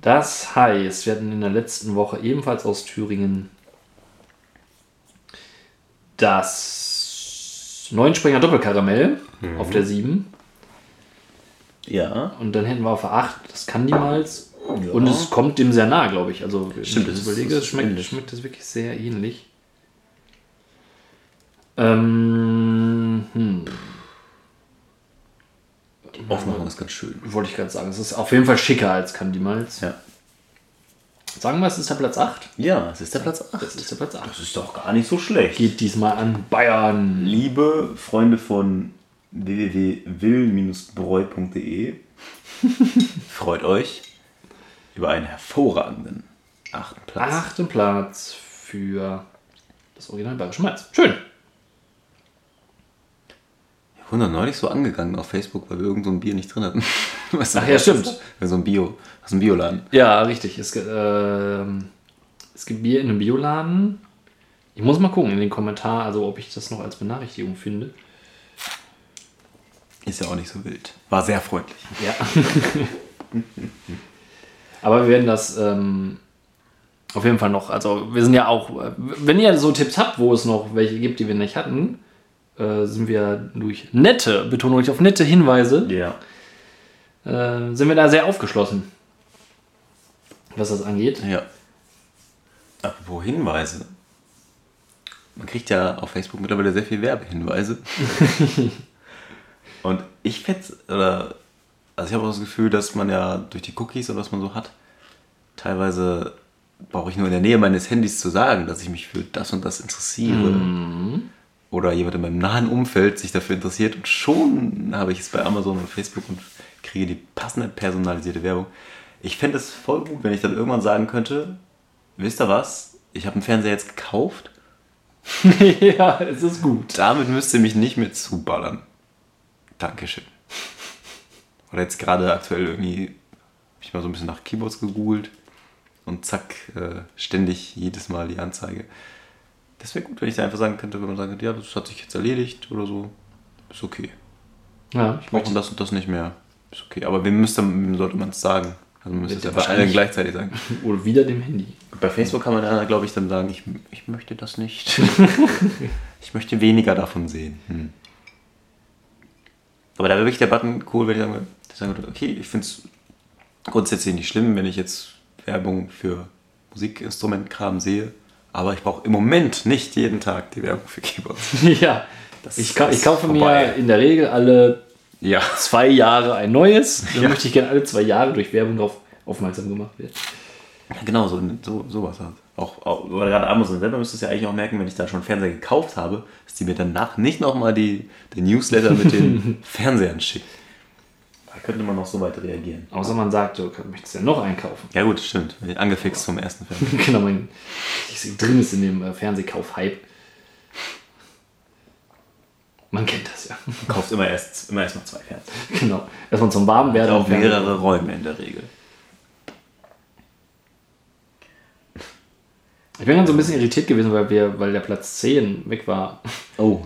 Das heißt, wir hatten in der letzten Woche ebenfalls aus Thüringen das Neunspringer Doppelkaramell auf der 7. Ja. Und dann hätten wir auf der 8 das Candy-Malz. Und es kommt dem sehr nah, glaube ich. Also, wenn Stimmt, ich das ist- überlege, es ist schmeckt, ähnlich. schmeckt das wirklich sehr ähnlich. Ähm, hm, Aufmachung ist ganz schön. wollte ich gerade sagen. Es ist auf jeden Fall schicker als Candy-Malz. Ja. Sagen wir, es ist der Platz 8. Ja, es ist der Platz 8. Das ist der Platz 8. Das ist doch gar nicht so schlecht. Geht diesmal an Bayern. Liebe Freunde von www.will-bräu.de, freut euch über einen hervorragenden achten Platz. Achten Platz für das Original Bayerische Malz. Schön. Wurden doch neulich so angegangen auf Facebook, weil wir irgend so ein Bier nicht drin hatten. Weißt du, Ach ja, stimmt. Ja, So ein Bio, aus dem Bioladen. Ja, richtig. Es, gibt, ähm, es gibt Bier in einem Bioladen. Ich muss mal gucken in den Kommentaren, also ob ich das noch als Benachrichtigung finde. Ist ja auch nicht so wild. War sehr freundlich. Ja. Aber wir werden das ähm, auf jeden Fall noch, also wir sind ja auch, äh, wenn ihr so Tipps habt, wo es noch welche gibt, die wir nicht hatten, äh, sind wir durch nette, Betonung ich auf nette Hinweise, Ja. äh, sind wir da sehr aufgeschlossen, was das angeht. Ja. Apropos Hinweise. Man kriegt ja auf Facebook mittlerweile sehr viel Werbehinweise. Und ich oder also ich habe auch das Gefühl, dass man ja durch die Cookies und was man so hat, teilweise brauche ich nur in der Nähe meines Handys zu sagen, dass ich mich für das und das interessiere. Oder jemand in meinem nahen Umfeld sich dafür interessiert und schon habe ich es bei Amazon und Facebook und kriege die passende personalisierte Werbung. Ich fände es voll gut, wenn ich dann irgendwann sagen könnte, wisst ihr was, ich habe einen Fernseher jetzt gekauft, ja, es ist gut. damit müsst ihr mich nicht mehr zuballern. Dankeschön. Oder jetzt gerade aktuell irgendwie ich mal so ein bisschen nach Keyboards gegoogelt und zack, äh, ständig jedes Mal die Anzeige. Das wäre gut, wenn ich da einfach sagen könnte, wenn man sagen könnte, ja, das hat sich jetzt erledigt oder so. Ist okay. Ja, Ich brauche das und das nicht mehr. Ist okay. Aber wem, müsste, wem sollte man es sagen? Also man müsste es Ja, bei allen gleichzeitig sagen. Oder wieder dem Handy. Bei Facebook kann man dann, glaube ich, dann sagen, ich, ich möchte das nicht. ich möchte weniger davon sehen. Hm. Aber da wäre wirklich der Button cool, wenn ich sagen würde, dass ich sagen würde, okay, ich finde es grundsätzlich nicht schlimm, wenn ich jetzt Werbung für Musikinstrumentkram sehe. Aber ich brauche im Moment nicht jeden Tag die Werbung für Keyboards. ja. Das Ich, ka ich kaufe vorbei. mir in der Regel alle Ja. zwei Jahre ein neues. Dann Ja. möchte ich gerne alle zwei Jahre durch Werbung darauf aufmerksam gemacht werden. Genau, so, so sowas halt. Auch, auch oder gerade Amazon selber müsste es ja eigentlich auch merken, wenn ich da schon Fernseher gekauft habe, dass die mir danach nicht nochmal die, den Newsletter mit den Fernsehern schicken. Da könnte man noch so weit reagieren. Außer man sagt, du möchtest ja noch einkaufen. Ja gut, stimmt. Angefixt vom ersten Fernseher. genau, ich drin ist in dem äh, Fernsehkauf-Hype. Man kennt das ja. Man kauft immer erst, immer erst mal zwei Fernseher. genau. Erstmal zum Warmwerden. Auch Fernseher. mehrere Räume in der Regel. Ich bin dann so ein bisschen irritiert gewesen, weil, wir, weil der Platz 10 weg war. Oh,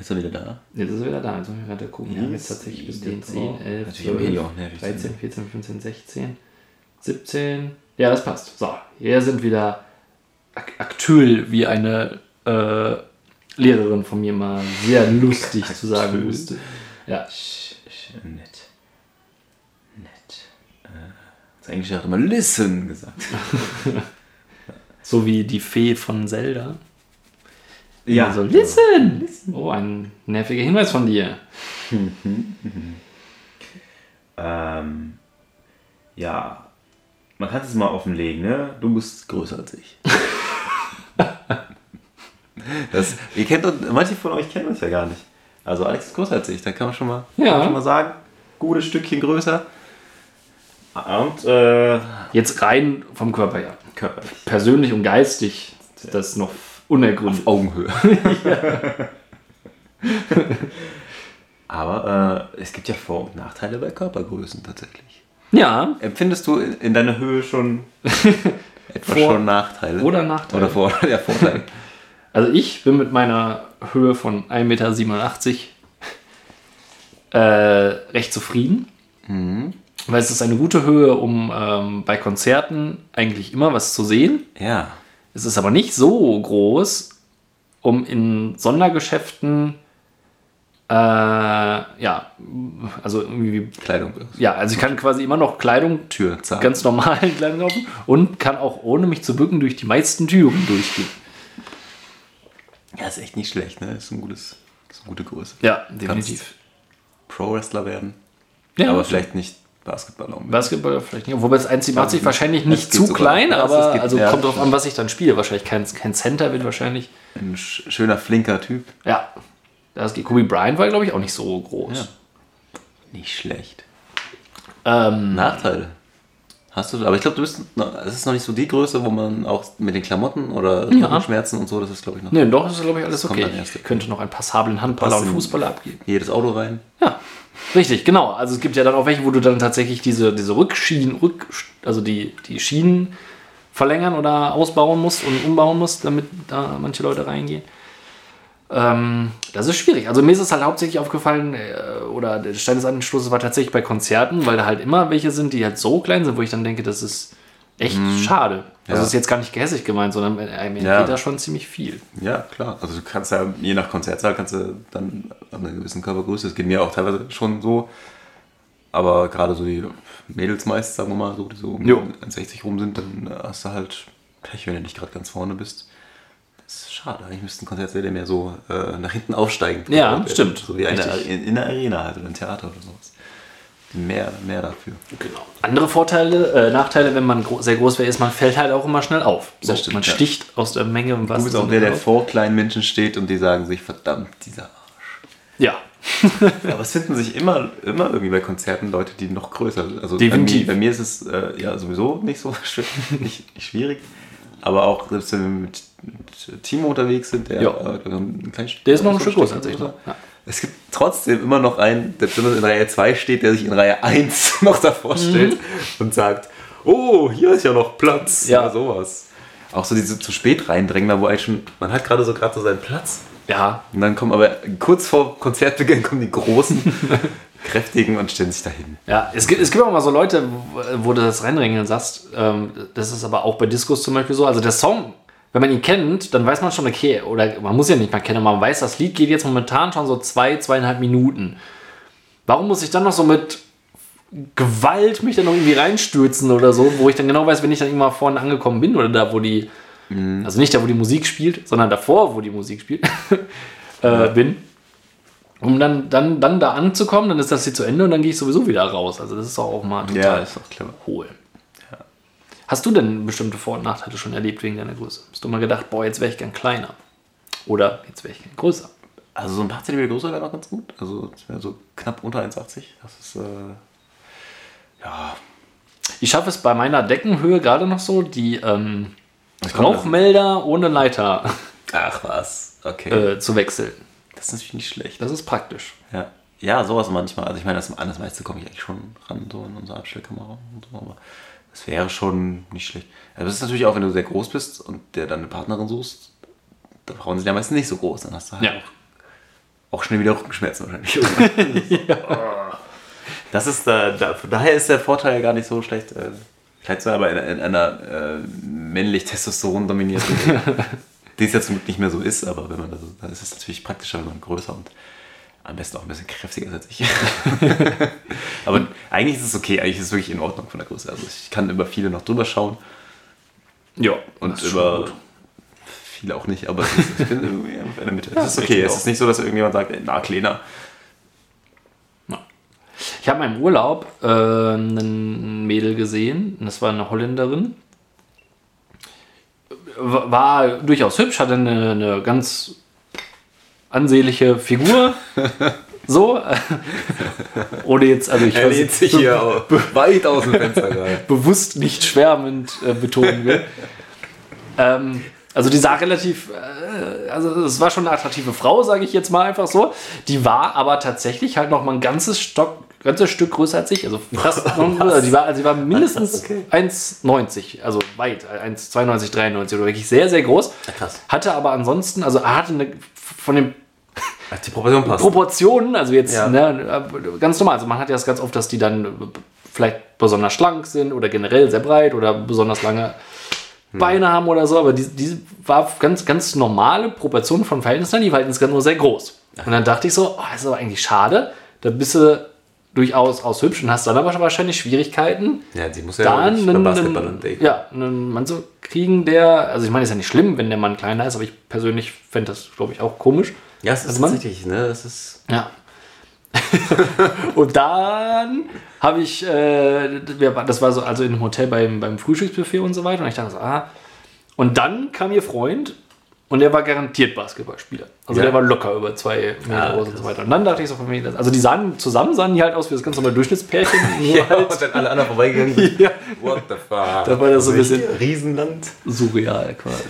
ist er wieder da? Jetzt ist er wieder da. Jetzt muss ich gerade gucken. Wir haben jetzt tatsächlich bis den 10, 11, Natürlich am Handy 12, auch nervig. 13, 14, 15, 16, 17. Ja, das passt. So, hier sind wieder ak aktuell, wie eine äh, Lehrerin von mir mal sehr lustig zu sagen musste. Ja, Sch- sch- Nett. Nett. Äh, das Englische hat immer listen gesagt. so wie die Fee von Zelda. Ja. Also, listen! Oh, ein nerviger Hinweis von dir. Ähm, ja, man kann es mal offenlegen, ne? Du bist größer als ich. das, ihr kennt manche von euch kennen uns ja gar nicht. Also Alex ist größer als ich, da kann man schon mal, Ja. man schon mal sagen. Gutes Stückchen größer. Und äh, Jetzt rein vom Körper her. körperlich. Persönlich und geistig ist das noch unergründet. Augenhöhe. Aber äh, es gibt ja Vor- und Nachteile bei Körpergrößen tatsächlich. Ja, Empfindest du in in deiner Höhe schon etwa Vor- schon Nachteile? oder Nachteile. Oder vor, ja, Vorteile. Also ich bin mit meiner Höhe von 1,87 Meter äh, recht zufrieden. Weil es ist eine gute Höhe, um ähm, bei Konzerten eigentlich immer was zu sehen. ja. Es ist aber nicht so groß, um in Sondergeschäften äh, ja, also irgendwie, Kleidung. ja, also ich kann quasi immer noch Kleidung, Tür, Zahn. ganz normalen Kleidung kaufen und kann auch ohne mich zu bücken durch die meisten Türen durchgehen. ja, ist echt nicht schlecht, ne? Ist ein gutes, ist eine gute Größe. Ja, definitiv. Pro-Wrestler werden. Ja, aber vielleicht nicht Basketballer. unbedingt. Basketball vielleicht nicht. Wobei das 1,87 wahrscheinlich nicht zu klein, aber geht- also ja. kommt drauf an, was ich dann spiele. Wahrscheinlich kein, kein Center wird wahrscheinlich. Ein sch- schöner, flinker Typ. Ja. Das geht. Kobe Bryant war, glaube ich, auch nicht so groß. Ja. Nicht schlecht. Ähm, Nachteile. Hast du, aber ich glaube, du bist, noch- es ist noch nicht so die Größe, wo man auch mit den Klamotten oder Ja. Schmerzen und so, das ist glaube ich noch ne, doch, ist, glaube ich, alles okay. Ich könnte noch einen passablen Handballer und Fußballer abgeben. jedes Auto rein. Ja, richtig, genau. Also es gibt ja dann auch welche, wo du dann tatsächlich diese, diese Rückschienen, Rück, also die, die Schienen verlängern oder ausbauen musst und umbauen musst, damit da manche Leute reingehen. Ähm, das ist schwierig. Also mir ist es halt hauptsächlich aufgefallen, äh, oder der Stein des Anstoßes war tatsächlich bei Konzerten, weil da halt immer welche sind, die halt so klein sind, wo ich dann denke, das ist echt schade. Also Ja. das ist jetzt gar nicht gehässig gemeint, sondern äh, mir Ja. geht da schon ziemlich viel. Ja, klar. Also du kannst ja, je nach Konzertsaal kannst du dann an einer gewissen Körpergröße, das geht mir auch teilweise schon so, aber gerade so die Mädels meist, sagen wir mal, so, die so um Jo. 60 rum sind, dann hast du halt Pech, wenn du nicht gerade ganz vorne bist. Das ist schade. Eigentlich müssten Konzertsäle mehr so äh, nach hinten aufsteigen. Ja, stimmt. So wie eine, in, in der Arena halt oder im Theater oder sowas. Mehr, mehr dafür. Genau. Andere Vorteile, äh, Nachteile, wenn man gro sehr groß wäre, ist, man fällt halt auch immer schnell auf. So, stimmt, man ja. sticht aus der Menge im Du wahrsten bist auch der, der vor kleinen Menschen steht und die sagen sich, verdammt, dieser Arsch. Ja, Aber es finden sich immer, immer irgendwie bei Konzerten Leute, die noch größer sind. Also Definitiv. Bei mir, bei mir ist es äh, ja sowieso nicht so nicht, nicht schwierig. Aber auch selbst wenn wir mit, mit Timo unterwegs sind, der, äh, ein kleines der ist noch ein Stück größer als ich noch. Ja. Es gibt trotzdem immer noch einen, der besonders in Reihe 2 steht, der sich in Reihe 1 noch davor stellt und sagt, oh, hier ist ja noch Platz. Ja. Oder sowas. Auch so diese zu spät reindrängen, da wo eigentlich schon, man hat gerade so gerade so seinen Platz. Ja, Und dann kommen aber kurz vor Konzertbeginn kommen die großen, kräftigen und stellen sich dahin. Ja, es gibt, es gibt auch mal so Leute, wo, du das Reinringen sagst. Ähm, das ist aber auch bei Discos zum Beispiel so. Also der Song, wenn man ihn kennt, dann weiß man schon, okay, oder man muss ja nicht mal kennen, man weiß, das Lied geht jetzt momentan schon so zwei, zweieinhalb Minuten. Warum muss ich dann noch so mit Gewalt mich dann noch irgendwie reinstürzen oder so, wo ich dann genau weiß, wenn ich dann irgendwann vorne angekommen bin oder da, wo die, also nicht da, wo die Musik spielt, sondern davor, wo die Musik spielt, äh, bin. Um dann, dann, dann da anzukommen, dann ist das hier zu Ende und dann gehe ich sowieso wieder raus. Also das ist auch mal total ist auch clever. hohl. Hast du denn bestimmte Vor- und Nachteile schon erlebt wegen deiner Größe? Hast du mal gedacht, boah, jetzt wäre ich gern kleiner? Oder jetzt wäre ich gern größer? Also so ein paar Zentimeter größer wäre noch ganz gut. Also so knapp unter 1,80. Das ist, äh, ja, Ich schaffe es bei meiner Deckenhöhe gerade noch so, die ähm, Rauchmelder ohne Leiter ach was, okay. äh, zu wechseln. das ist natürlich nicht schlecht. Das ist praktisch. Ja, ja sowas manchmal. Also ich meine, das, an das meiste komme ich eigentlich schon ran, so in unsere Abstellkamera und so, aber das wäre schon nicht schlecht. Also das ist natürlich auch, wenn du sehr groß bist und der dann eine Partnerin suchst, da Frauen sind ja meistens nicht so groß, dann hast du halt Ja. auch, auch schnell wieder Rückenschmerzen wahrscheinlich. Das ist da, da, von daher ist der Vorteil gar nicht so schlecht. Äh, Vielleicht so, aber in, in einer äh, männlich Testosteron dominierten, die es ja zum Glück nicht mehr so ist, aber wenn man das, dann ist es natürlich praktischer, wenn man größer und am besten auch ein bisschen kräftiger als ich. aber eigentlich ist es okay, eigentlich ist es wirklich in Ordnung von der Größe. Also ich kann über viele noch drüber schauen Ja, und das über viele auch nicht, aber es ist, ich bin irgendwie in der Mitte. Ja, Es ist das okay, es ist nicht so, dass irgendjemand sagt, na, kleiner. Ich habe im Urlaub äh, ein Mädel gesehen, das war eine Holländerin. W- War durchaus hübsch, hatte eine, eine ganz ansehnliche Figur. so. Ohne jetzt, also ich Er weiß- lehnt sich hier auch weit aus dem Fenster rein. bewusst nicht schwärmend äh, betonen will. ähm, also die sah relativ, äh, also es war schon eine attraktive Frau, sage ich jetzt mal einfach so. Die war aber tatsächlich halt noch mal ein ganzes Stock, ganzes Stück größer als ich. Also fast also die war, also die war mindestens Okay. 1,90, also weit, 1,92, 93 oder wirklich sehr, sehr groß. krass. Hatte aber ansonsten, also er hatte eine, von den die Proportion passt. Proportionen, also jetzt Ja. ne, ganz normal. Also man hat ja das ganz oft, dass die dann vielleicht besonders schlank sind oder generell sehr breit oder besonders lange Hm. Beine haben oder so, aber die, die war ganz, ganz normale Proportionen von Verhältnissen, die war insgesamt nur sehr groß. Und dann dachte ich so, oh, das ist aber eigentlich schade, da bist du durchaus aus hübsch und hast dann aber wahrscheinlich Schwierigkeiten, ja, die muss ja dann einen, einen, ja, einen Mann zu kriegen, der, also ich meine, ist ja nicht schlimm, wenn der Mann kleiner ist, aber ich persönlich fände das, glaube ich, auch komisch. Ja, es ist Also man- tatsächlich, ne? Es ist. Ja. und dann habe ich, äh, das war so, also in einem Hotel beim, beim Frühstücksbuffet und so weiter. Und ich dachte so, ah. Und dann kam ihr Freund und der war garantiert Basketballspieler. Also Ja. der war locker über zwei Meter Ah, groß und so weiter. Und dann dachte ich so von mir, also die sahen zusammen sahen die halt aus wie das ganz normale Durchschnittspärchen. nur Ja, halt und dann alle anderen vorbeigegangen sind. ja, What the fuck? Da war das so ein bisschen- Riesenland. surreal quasi.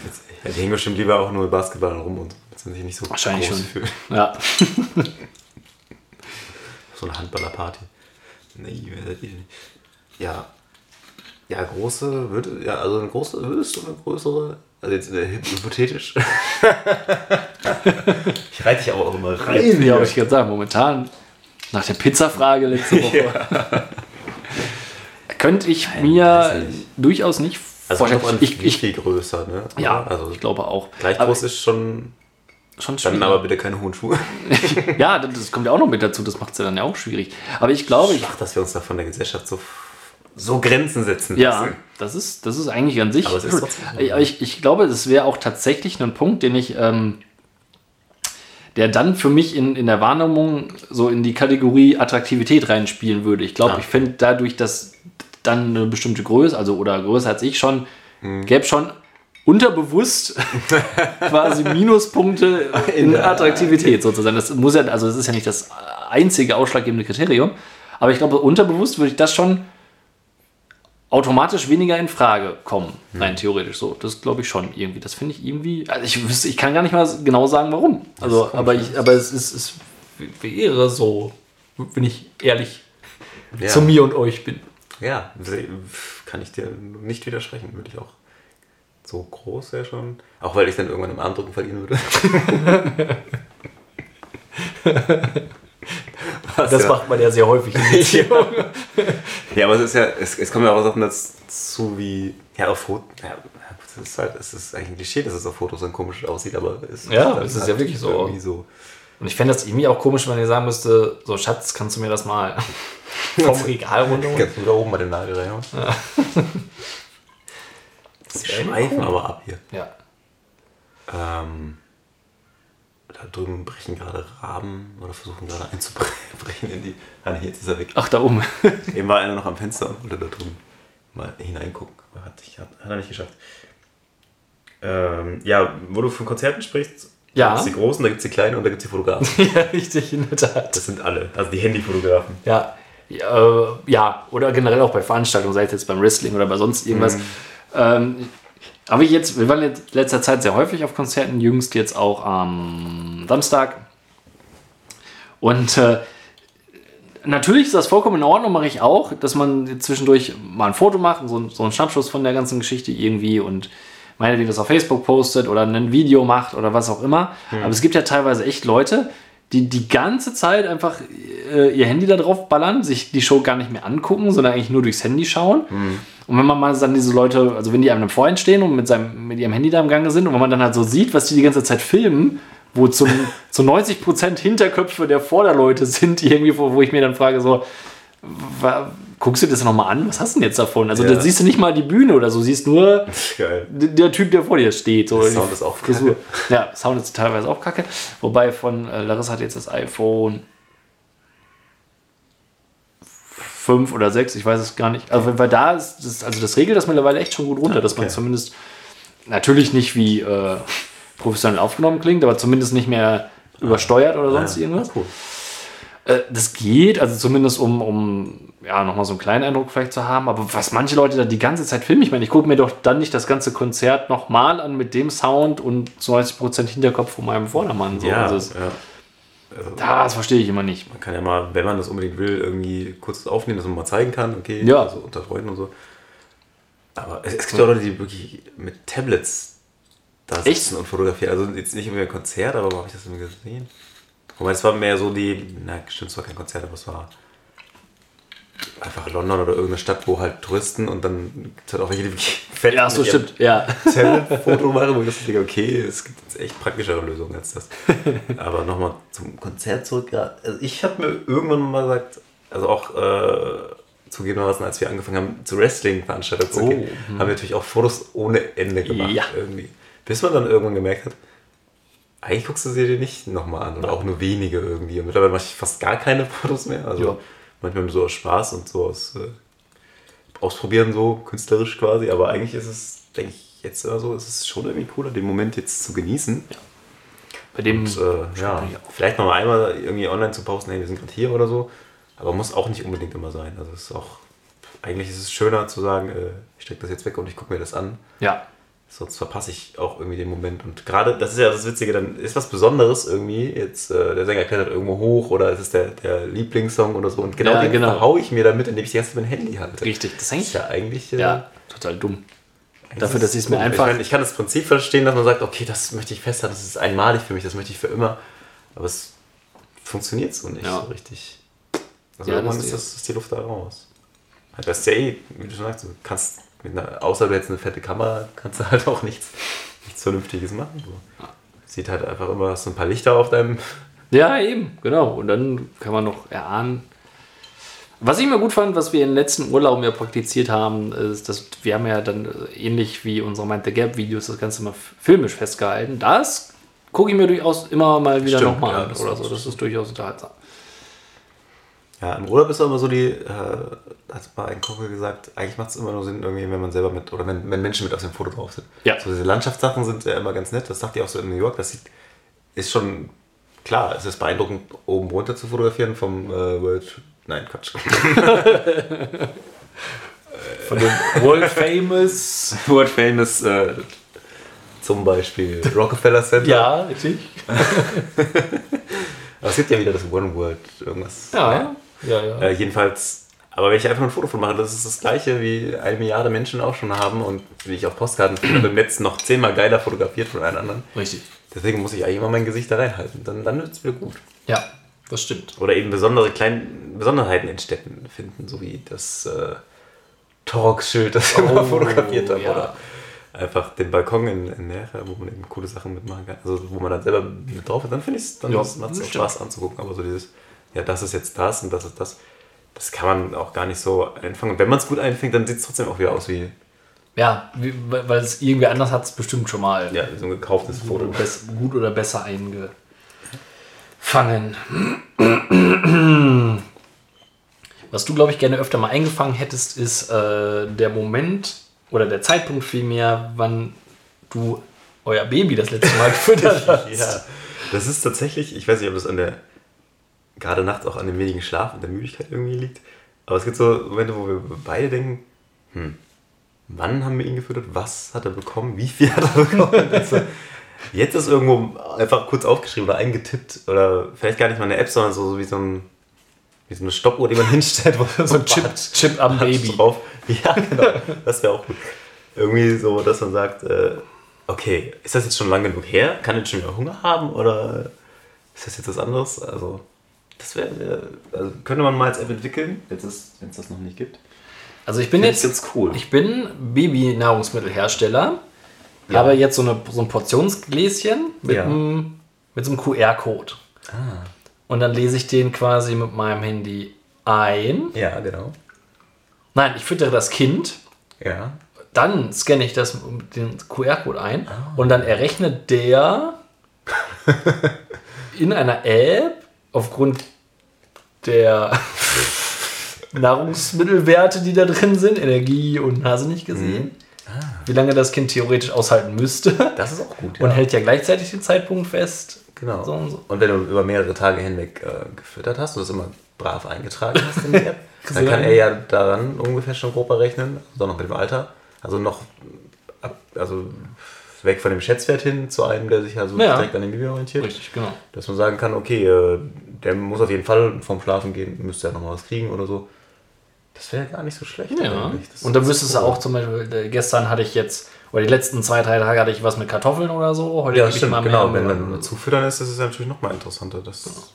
Ja, die hängen bestimmt lieber auch nur Basketball rum und sind sich nicht so Wahrscheinlich groß schon. fühlen. Ja. So eine Handballerparty. Nee, wer seid ihr denn? Ja. Ja, große, würde, ja, also eine große, würdest du eine größere, also jetzt äh, hypothetisch. ich reite dich aber auch immer rein. ja, aber ich kann sagen, momentan, nach der Pizzafrage letzte Woche, könnte ich mir weiß nicht. durchaus nicht Also vorstellen. Ich, ich, viel größer, ne? ja, also ich glaube auch. gleich groß ist schon, schon dann schwierig. aber bitte keine hohen Schuhe. ja, das kommt ja auch noch mit dazu. Das macht es ja dann ja auch schwierig. Aber ich glaube, ich, Schwach, dass wir uns da von der Gesellschaft so, so Grenzen setzen ja, lassen. das ist, das ist eigentlich an sich. Aber ist ich, ich glaube, das wäre auch tatsächlich ein Punkt, den ich, ähm, der dann für mich in, in der Wahrnehmung so in die Kategorie Attraktivität reinspielen würde. Ich glaube, Ah. ich fände dadurch, dass dann eine bestimmte Größe, also oder größer als ich schon, Hm. gäbe schon unterbewusst quasi Minuspunkte in Attraktivität sozusagen. Das muss ja, also das ist ja nicht das einzige ausschlaggebende Kriterium, aber ich glaube, unterbewusst würde ich das schon automatisch weniger in Frage kommen, rein theoretisch so. Das glaube ich schon irgendwie. Das finde ich irgendwie, also ich wüsste, ich kann gar nicht mal genau sagen, warum. Also, aber ich, aber es ist, es wäre so, wenn ich ehrlich Ja. zu mir und euch bin. Ja, kann ich dir nicht widersprechen, würde ich auch. So groß wäre schon. Auch weil ich dann irgendwann im Armdrücken verlieren würde. Was Das ja, macht man ja sehr häufig in Beziehungen. ja, aber es ist ja, es, es kommen ja auch Sachen dazu wie, ja, auf Fotos, ja, es ist halt, es ist eigentlich ein Klischee, dass es auf Fotos dann komisch aussieht, aber es Ja, es ist halt ja wirklich so. So. Und ich fände das irgendwie auch komisch, wenn ihr sagen müsste, so Schatz, kannst du mir das mal vom Regal runterholen? Ganz da oben bei den Nagel reinhauen. Wir schweifen aber ab hier. Ja. Ähm, da drüben brechen gerade Raben oder versuchen gerade einzubrechen in die. Ah, nee, jetzt ist er weg. Ach, da oben. Eben war einer noch am Fenster und wollte da drüben mal hineingucken. Hat, hat, hat er nicht geschafft. Ähm, ja, wo du von Konzerten sprichst, Ja. da gibt es die großen, da gibt es die kleinen und da gibt es die Fotografen. ja, richtig, in der Tat. Das sind alle. Also die Handyfotografen. Ja. Ja, äh, ja, oder generell auch bei Veranstaltungen, sei es jetzt beim Wrestling oder bei sonst irgendwas. Ähm, aber jetzt, wir waren in letzter Zeit sehr häufig auf Konzerten, jüngst jetzt auch am Samstag. Und äh, natürlich ist das vollkommen in Ordnung, mache ich auch, dass man zwischendurch mal ein Foto macht, so, so einen Schnappschuss von der ganzen Geschichte irgendwie und meinetwegen das auf Facebook postet oder ein Video macht oder was auch immer. Aber es gibt ja teilweise echt Leute, die die ganze Zeit einfach äh, ihr Handy da drauf ballern, sich die Show gar nicht mehr angucken, sondern eigentlich nur durchs Handy schauen. Und wenn man mal dann diese Leute, also wenn die einem vorhin stehen und mit, seinem, mit ihrem Handy da im Gange sind und wenn man dann halt so sieht, was die die ganze Zeit filmen, wo zum, zu 90% Hinterköpfe der Vorderleute sind, irgendwie, wo, wo ich mir dann frage, so, wa, guckst du das nochmal an? Was hast du denn jetzt davon? Also Ja. da siehst du nicht mal die Bühne oder so, siehst nur der Typ, der vor dir steht. So Sound ist auch Frisur. Ja, Sound ist teilweise auch kacke. Wobei von äh, Larissa hat jetzt das iPhone 5 oder 6, ich weiß es gar nicht. Also, weil da ist, das, also das regelt das mittlerweile echt schon gut runter, dass man Okay. zumindest natürlich nicht wie äh, professionell aufgenommen klingt, aber zumindest nicht mehr übersteuert oder sonst irgendwas. Cool. Äh, das geht, also zumindest um, um ja, nochmal so einen kleinen Eindruck vielleicht zu haben. Aber was manche Leute da die ganze Zeit filmen, ich meine, ich gucke mir doch dann nicht das ganze Konzert nochmal an mit dem Sound und zu 90% Hinterkopf von meinem Vordermann. So. Ja, Also das, ja. Das verstehe ich immer nicht. Man kann ja mal, wenn man das unbedingt will, irgendwie kurz aufnehmen, dass man mal zeigen kann, okay, Ja. also unter Freunden und so. Aber es, es gibt ja auch Leute, die wirklich mit Tablets da Echt? sitzen und fotografieren. Also jetzt nicht irgendwie ein Konzert, aber wo habe ich das irgendwie gesehen? Wobei es war mehr so die, na stimmt, es war kein Konzert, aber es war einfach London oder irgendeine Stadt, wo halt Touristen und dann gibt es halt auch welche, die wirklich fett Ja, so stimmt. Ja. Tablet-Foto machen, wo ich das denke, okay, es gibt jetzt echt praktischere Lösungen als das. Aber nochmal zum Konzert zurück. Ja, also ich habe mir irgendwann mal gesagt, also auch äh, zugegebenermaßen, als wir angefangen haben, zu Wrestling-Veranstaltungen zu Oh, gehen, haben wir natürlich auch Fotos ohne Ende gemacht. Ja. Irgendwie. Bis man dann irgendwann gemerkt hat, eigentlich guckst du sie dir nicht nochmal an oder auch nur wenige irgendwie. Und mittlerweile mache ich fast gar keine Fotos mehr. Also Ja. Manchmal so aus Spaß und so aus äh, Ausprobieren, so künstlerisch quasi. Aber eigentlich ist es, denke ich, jetzt immer so, es ist schon irgendwie cooler, den Moment jetzt zu genießen. Bei dem, Und äh, ja, vielleicht noch mal einmal irgendwie online zu posten, hey, wir sind gerade hier oder so. Aber muss auch nicht unbedingt immer sein. Also es ist auch, eigentlich ist es schöner zu sagen, äh, ich stecke das jetzt weg und ich gucke mir das an. ja. Sonst verpasse ich auch irgendwie den Moment. Und gerade, das ist ja das Witzige, dann ist was Besonderes irgendwie. Jetzt, äh, der Sänger klettert irgendwo hoch oder es ist der, der Lieblingssong oder so. Und genau Ja, den genau. verhaue ich mir damit, indem ich die ganze Zeit mein Handy halte. Richtig, das Das hängt ist ja eigentlich. äh, Ja, total dumm. Dafür, ist dass ich es mir einfach- Ich, meine, ich kann das Prinzip verstehen, dass man sagt, okay, das möchte ich festhalten, das ist einmalig für mich, das möchte ich für immer. Aber es funktioniert so nicht Ja. so richtig. Also Ja, irgendwann das ist, ist- das, ist die Luft da raus. Halt, Das ist ja eh, wie du schon sagst, du kannst einer, außer du jetzt eine fette Kamera, kannst du halt auch nichts, nichts Vernünftiges machen. So. Sieht halt einfach immer so ein paar Lichter auf deinem. Ja, eben, genau. Und dann kann man noch erahnen. Was ich immer gut fand, was wir in den letzten Urlauben ja praktiziert haben, ist, dass wir haben ja dann äh, ähnlich wie unsere Mind the Gap Videos das Ganze mal filmisch festgehalten. Das gucke ich mir durchaus immer mal wieder nochmal ja, an das oder ist- so. Das ist durchaus unterhaltsam. Ja, im Urlaub ist immer so die, äh, hat mal ein Kumpel gesagt, eigentlich macht es immer nur Sinn, irgendwie, wenn man selber mit, oder wenn, wenn Menschen mit auf dem Foto drauf sind. Ja. So diese Landschaftssachen sind ja immer ganz nett, das sagt ihr auch so in New York, das sieht, ist schon, klar, es ist beeindruckend, oben runter zu fotografieren vom äh, World, nein, Quatsch. Von dem World Famous. World Famous, äh, zum Beispiel Rockefeller Center. ja, richtig. Aber Aber es gibt ja wieder das One World irgendwas. Ja, ja, ja. Äh, jedenfalls, aber wenn ich einfach ein Foto von mache, das ist das gleiche, wie eine Milliarde Menschen auch schon haben und wie ich auf Postkarten finde, im Netz noch zehnmal geiler fotografiert von allen anderen. Richtig. Deswegen muss ich eigentlich immer mein Gesicht da reinhalten. Dann, dann wird es wieder gut. Ja, das stimmt. Oder eben besondere kleine Besonderheiten in Städten finden, so wie das äh, Torx-Schild, das wir mal fotografiert haben. ja. Oder einfach den Balkon in, in Nähe, wo man eben coole Sachen mitmachen kann. Also wo man dann selber mit drauf ist, dann finde ich es dann Ja, macht es auch stimmt. Spaß anzugucken. Aber so dieses, ja, das ist jetzt das und das ist das, das kann man auch gar nicht so einfangen. Und wenn man es gut einfängt, dann sieht es trotzdem auch wieder aus wie, Ja, wie, weil es irgendwie anders hat es bestimmt schon mal ja, so ein gekauftes Foto. gut oder besser eingefangen. Was du, glaube ich, gerne öfter mal eingefangen hättest, ist äh, der Moment oder der Zeitpunkt vielmehr, wann du euer Baby das letzte Mal gefüttert hast. Ja, das ist tatsächlich, ich weiß nicht, ob das an der, gerade nachts auch an dem wenigen Schlaf und der Müdigkeit irgendwie liegt, aber es gibt so Momente, wo wir beide denken, hm, wann haben wir ihn gefüttert, was hat er bekommen, wie viel hat er bekommen? Also, jetzt ist irgendwo einfach kurz aufgeschrieben oder eingetippt oder vielleicht gar nicht mal eine App, sondern so, so wie so ein wie so eine Stoppuhr, die man hinstellt, wo so ein Chip, Chip am Baby. drauf. Ja, genau. Das wäre auch gut. Irgendwie so, dass man sagt, äh, okay, ist das jetzt schon lang genug her? Kann jetzt schon wieder Hunger haben oder ist das jetzt was anderes? Also, das wäre, also könnte man mal als App entwickeln, wenn es das noch nicht gibt. Also ich bin Finde ich jetzt cool. Ich bin Baby-Nahrungsmittelhersteller. Ja. Habe jetzt so, eine, so ein Portionsgläschen mit, Ja. einem, mit so einem QR-Code. Ah. Und dann lese ich den quasi mit meinem Handy ein. Ja, genau. Nein, ich füttere das Kind. Ja. Dann scanne ich das, den QR-Code ein. Ah. Und dann errechnet der in einer App aufgrund der Nahrungsmittelwerte, die da drin sind, Energie und Hase nicht gesehen, wie lange das Kind theoretisch aushalten müsste. Das ist auch gut, Und hält ja gleichzeitig den Zeitpunkt fest. Genau. So und so. Und wenn du über mehrere Tage hinweg äh, gefüttert hast und das immer brav eingetragen hast in die App, dann kann er ja daran ungefähr schon grob errechnen, also noch mit dem Alter. Also noch ab, also weg von dem Schätzwert hin zu einem, der sich also Ja. direkt an dem Baby orientiert. Richtig, genau. Dass man sagen kann, okay, äh, der muss auf jeden Fall vorm Schlafen gehen, müsste ja nochmal was kriegen oder so. Das wäre gar nicht so schlecht. Ja. eigentlich. Das Und dann ist wüsstest du auch zum Beispiel, äh, gestern hatte ich jetzt, oder die letzten zwei, drei Tage hatte ich was mit Kartoffeln oder so. Heute Ja, stimmt, genau. Wenn dann zufüttern ist, ist es natürlich nochmal interessanter. Das,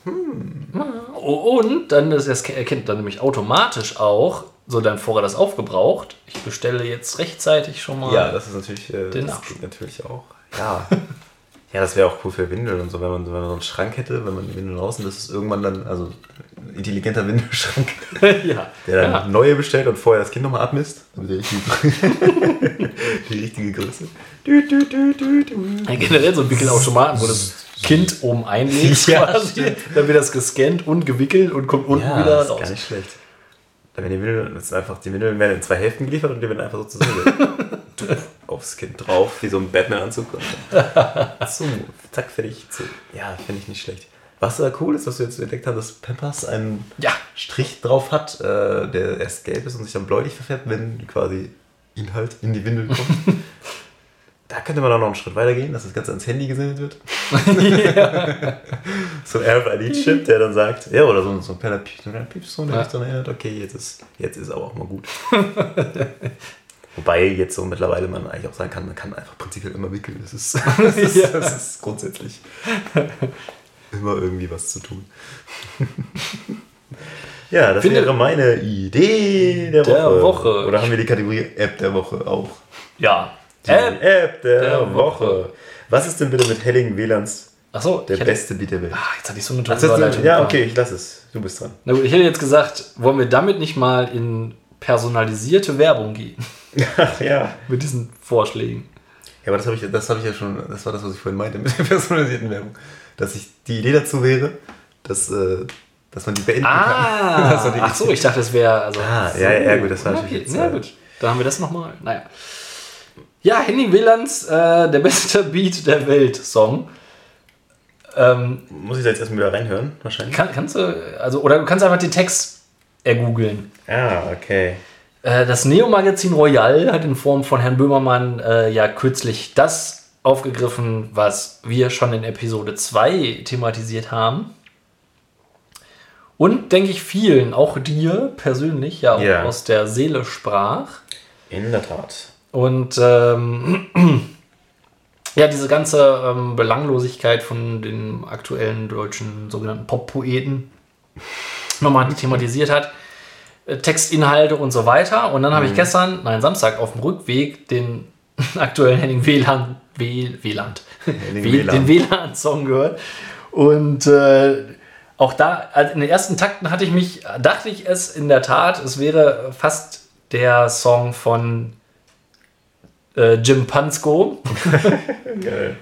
Oh, Und dann ist es erkennt dann nämlich automatisch auch, so dein Vorrat ist aufgebraucht. Ich bestelle jetzt rechtzeitig schon mal. Ja, das ist natürlich, äh, Den das geht natürlich auch. Ja. ja, das wäre auch cool für Windeln und so, wenn man, wenn man so einen Schrank hätte, wenn man die Windeln draußen, das ist irgendwann dann, also ein intelligenter Windelschrank, ja. der dann ja. neue bestellt und vorher das Kind nochmal abmisst. Die richtige, die richtige Größe. Du, du, du. Ja, Generell so ein Wickelautomaten, wo das Kind oben einlegst Ja, quasi. Dann wird das gescannt und gewickelt und kommt unten wieder das ist raus. gar nicht schlecht. Dann werden die Windeln, das ist einfach, die Windeln werden in zwei Hälften geliefert und die werden einfach so zusammen aufs Kind drauf, wie so ein Batman-Anzug. so, zack, fertig. So. Ja, finde ich nicht schlecht. Was da cool ist, was wir jetzt entdeckt haben, dass Pampers einen Ja. Strich drauf hat, äh, der erst gelb ist und sich dann bläulich verfärbt, wenn quasi Inhalt in die Windel kommt. Da könnte man auch noch einen Schritt weiter gehen, dass das Ganze ans Handy gesendet wird. so ein RFID-Chip, der dann sagt, ja, oder so, so ein kleiner Piep- so ein kleiner Piepston, der mich dann erinnert, okay, jetzt ist, jetzt ist aber auch mal gut. Wobei jetzt so mittlerweile man eigentlich auch sagen kann, man kann einfach prinzipiell immer wickeln. Das ist, das ist, Ja. das ist grundsätzlich immer irgendwie was zu tun. ja, das Finde- wäre meine Idee der, Der Woche. Woche. Oder haben wir die Kategorie App der Woche auch? Ja. Die App. App der, der Woche. Woche. Was ist denn bitte mit Helling WLANs Achso, der ich hätte, beste Beat der Welt? ah, jetzt hatte ich so eine tolle Ach, das Überleitung ja, okay, ich lass es. Du bist dran. Na gut, ich hätte jetzt gesagt, wollen wir damit nicht mal in personalisierte Werbung gehen? Ach ja. Mit diesen Vorschlägen. Ja, aber das habe ich, das habe ich ja schon, das war das, was ich vorhin meinte mit der personalisierten Werbung. Dass ich die Idee dazu wäre, dass, äh, dass man die beenden kann. Das Ah, ach so, ich dachte, es wäre also. Ah, so. ja, ja, gut, das war okay, natürlich jetzt, Ja, äh, gut. Da haben wir das nochmal. Naja. Ja, Henning Willems, äh, der beste Beat der Welt Song. Ähm, Muss ich da jetzt erstmal wieder reinhören, wahrscheinlich? kann, kannst du, also, oder du kannst einfach den Text ergoogeln. Ah, okay. Äh, Das Neo-Magazin Royal hat in Form von Herrn Böhmermann äh, ja kürzlich das aufgegriffen, was wir schon in Episode 2 thematisiert haben. Und denke ich vielen, auch dir persönlich, ja, auch Ja. aus der Seele sprach. In der Tat. Und ähm, ja, diese ganze ähm, Belanglosigkeit von den aktuellen deutschen sogenannten Pop-Poeten nochmal thematisiert hat. Äh, Textinhalte und so weiter. Und dann habe ich gestern, nein, Samstag, auf dem Rückweg den aktuellen Henning Wähl- Wieland. den Wieland-Song gehört. Und äh, auch da, also in den ersten Takten hatte ich mich, dachte ich es in der Tat, es wäre fast der Song von äh, Jim Pansko, Geil.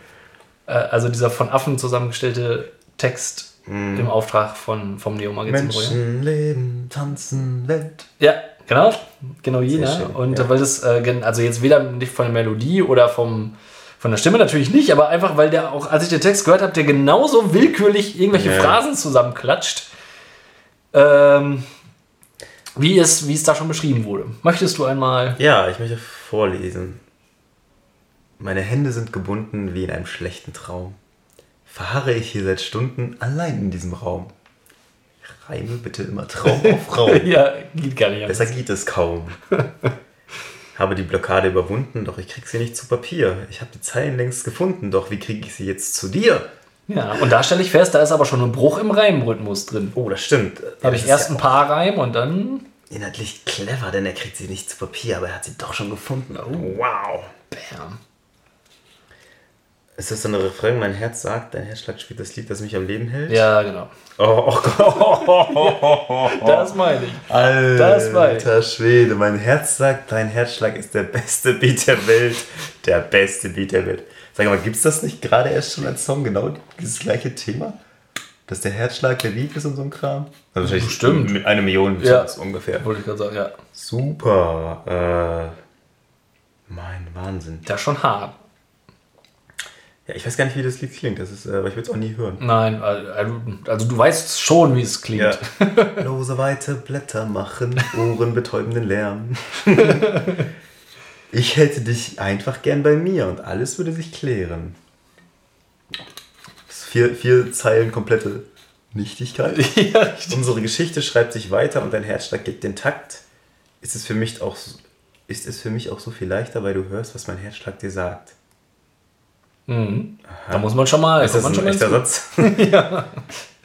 äh, also dieser von Affen zusammengestellte Text im Auftrag von, vom Neo-Magazin. Menschen leben, tanzen, Welt. Ja, genau, genau jener. Und ja. äh, weil das, äh, also jetzt weder nicht von der Melodie oder vom, von der Stimme natürlich nicht, aber einfach, weil der auch, als ich den Text gehört habe, der genauso willkürlich irgendwelche Ja. Phrasen zusammenklatscht, ähm, wie, es, wie es da schon beschrieben wurde. Möchtest du einmal. Ja, ich möchte vorlesen. Meine Hände sind gebunden wie in einem schlechten Traum. Verharre ich hier seit Stunden allein in diesem Raum. Reime bitte immer Traum auf Raum. Ja, geht gar nicht. Besser geht es kaum. Habe die Blockade überwunden, doch ich krieg sie nicht zu Papier. Ich habe die Zeilen längst gefunden, doch wie kriege ich sie jetzt zu dir? Ja, und da stelle ich fest, da ist aber schon ein Bruch im Reimrhythmus drin. Oh, das stimmt. Da habe ich erst ja ein paar Reim und dann. Inhaltlich clever, denn er kriegt sie nicht zu Papier, aber er hat sie doch schon gefunden. Wow. Bam. Ist das so ein Refrain? Mein Herz sagt, dein Herzschlag spielt das Lied, das mich am Leben hält? Ja, genau. Oh, oh Gott. Das meine ich. Alter Das war ich. Schwede, mein Herz sagt, dein Herzschlag ist der beste Beat der Welt. Der beste Beat der Welt. Sag mal, gibt's das nicht gerade erst schon als Song, genau dieses gleiche Thema? Dass der Herzschlag der Beat ist und so ein Kram? Also wahrscheinlich Bestimmt. mit eine Million Ja. Songs ungefähr. Wollte ich gerade sagen, ja. Super. Äh, mein Wahnsinn. Das ist schon hart. Ja, ich weiß gar nicht, wie das Lied klingt, das ist, äh, aber ich will es auch nie hören. Nein, also, also du weißt schon, wie es klingt. Ja. Lose weite Blätter machen, ohrenbetäubenden Lärm. Ich hätte dich einfach gern bei mir und alles würde sich klären. Vier, vier Zeilen komplette Nichtigkeit. Ja, richtig. Unsere Geschichte schreibt sich weiter und dein Herzschlag gibt den Takt. Ist es für mich auch, so- ist es für mich auch so viel leichter, weil du hörst, was mein Herzschlag dir sagt. Mhm. Da muss man schon mal. Ist das ein schon echter Satz? ja.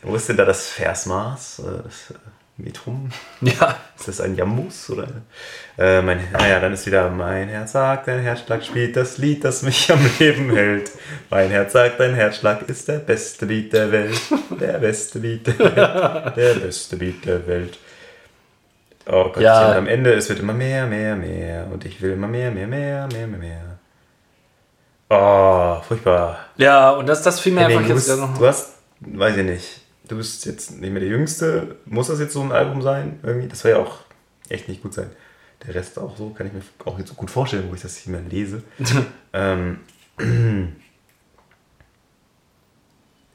Wo ist denn da das Versmaß? Äh, Das äh, Metrum? Ja, Ist das ein Jambus? Oder? Äh, mein, naja, dann ist wieder mein Herz sagt, dein Herzschlag spielt das Lied, das mich am Leben hält. Mein Herz sagt, dein Herzschlag ist der beste Beat der Welt. Der beste Beat der Welt. Der beste Beat der Welt. Oh Gott, Ja. und am Ende, es wird immer mehr, mehr, mehr. Und ich will immer mehr, mehr, mehr, mehr, mehr, mehr. Oh, furchtbar. ja, und das, das fiel mir Henning, einfach jetzt bist, noch. du hast, weiß ich nicht, du bist jetzt nicht mehr der Jüngste. Muss das jetzt so ein Album sein? Irgendwie? Das soll ja auch echt nicht gut sein. Der Rest auch so, kann ich mir auch jetzt so gut vorstellen, wo ich das hier mal lese. ähm,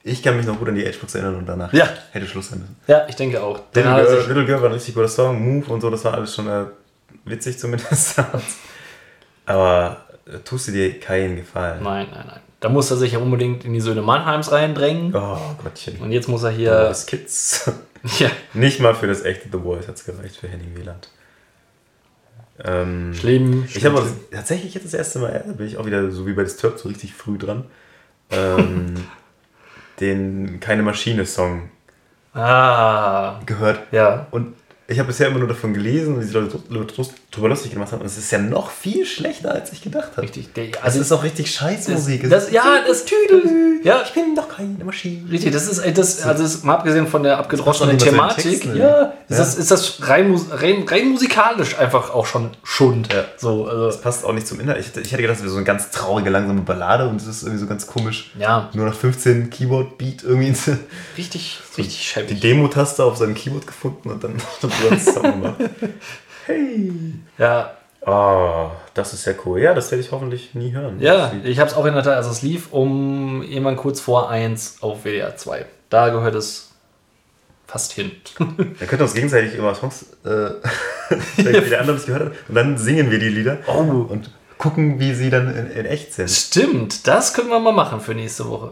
ich kann mich noch gut an die H-Box erinnern und danach Ja. hätte Schluss sein müssen. Ja, ich denke auch. Little Girl, Little Girl war ein richtig guter Song, Move und so, das war alles schon äh, witzig zumindest. Aber tust du dir keinen Gefallen. nein, nein, nein. Da muss er sich ja unbedingt in die Söhne Mannheims reindrängen. Oh Gottchen. Und jetzt muss er hier. Das Kids. Ja, Nicht mal für das echte The Voice hat es gereicht für Henning Wieland. Ähm, schlimm. ich habe tatsächlich jetzt das erste Mal, da bin ich auch wieder so wie bei Disturbed so richtig früh dran, ähm, den Keine Maschine-Song Ah, gehört. ja. Und ich habe bisher immer nur davon gelesen und wie die Leute Leute drüber lustig gemacht haben. Und es ist ja noch viel schlechter, als ich gedacht habe. Richtig. Der, Also es ist auch richtig Scheißmusik. das, das, ja, das Tüdel. Ja, Ich bin doch keine Maschine. Richtig, das ist ey, das, also das, mal abgesehen von der abgedroschenen Thematik, Texten, ja, ist, ja. Das, ist das rein, rein, rein musikalisch einfach auch schon Schund. Ja. So, also, Das passt auch nicht zum Inhalt. Ich, hätte- ich hätte gedacht, das wäre so eine ganz traurige, langsame Ballade und es ist irgendwie so ganz komisch. ja, Nur nach 15 Keyboard-Beat irgendwie richtig, richtig die schäbig. Demo-Taste auf seinem Keyboard gefunden und dann drüber zusammen gemacht. Hey! Ja, Oh, das ist ja cool. Ja, das werde ich hoffentlich nie hören. ja, ich habe es auch in der Tat, also es lief um irgendwann kurz vor 1 auf WDR 2. Da gehört es fast hin. Dann könnten wir uns gegenseitig immer Songs, äh, wenn der andere nicht gehört hat, und dann singen wir die Lieder Oh. und gucken, wie sie dann in, in echt sind. Stimmt, das können wir mal machen für nächste Woche.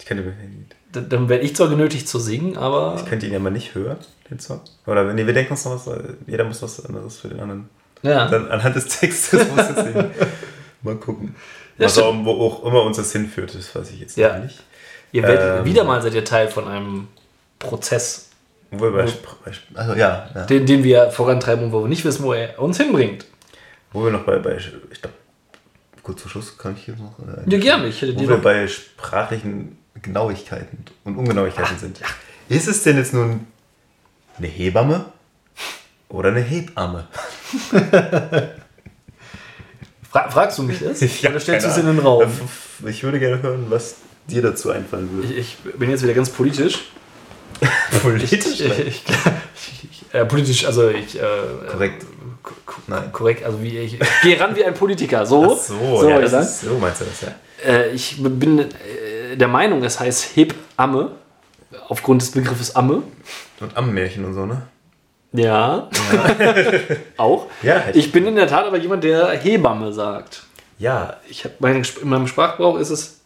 Ich könnte, Dann werde ich zwar genötigt zu singen, aber. ich könnte ihn ja mal nicht hören, den Song. Oder nee, wir denken uns noch was, jeder muss was anderes für den anderen. Ja. Dann anhand des Textes muss es singen. Mal gucken. Ja, was auch, stimmt. wo auch immer uns das hinführt, das weiß ich jetzt Ja. nicht. Ihr werdet Ähm. wieder mal seid ihr Teil von einem Prozess, Wo wir bei, also ja, ja. den, den wir vorantreiben und wo wir nicht wissen, wo er uns hinbringt. Wo wir noch bei, bei ich glaube, kurz zum Schluss kann ich hier noch. äh, Ja, gerne. Ich hätte Wo dir wir noch- bei sprachlichen Genauigkeiten und Ungenauigkeiten sind. Ist es denn jetzt nun eine Hebamme oder eine Hebamme? Fra fragst du mich das? Oder stellst du es in den Raum? Ich würde gerne hören, was dir dazu einfallen würde. Ich, ich bin jetzt wieder ganz politisch. Politisch? Ich, ich, äh, politisch, also ich. Äh, Korrekt. ko- ko- Nein. Korrekt, also wie ich, gehe ran wie ein Politiker. So. Ach so, ja, das sagen. ist, so meinst du das, ja. Äh, ich bin äh, der Meinung, es heißt Hebamme. Aufgrund des Begriffes Amme. Und Ammenmärchen und so, ne? Ja. Auch. Ja, ich- ich bin in der Tat aber jemand, der Hebamme sagt. Ja, Ich hab meine, in meinem Sprachgebrauch ist es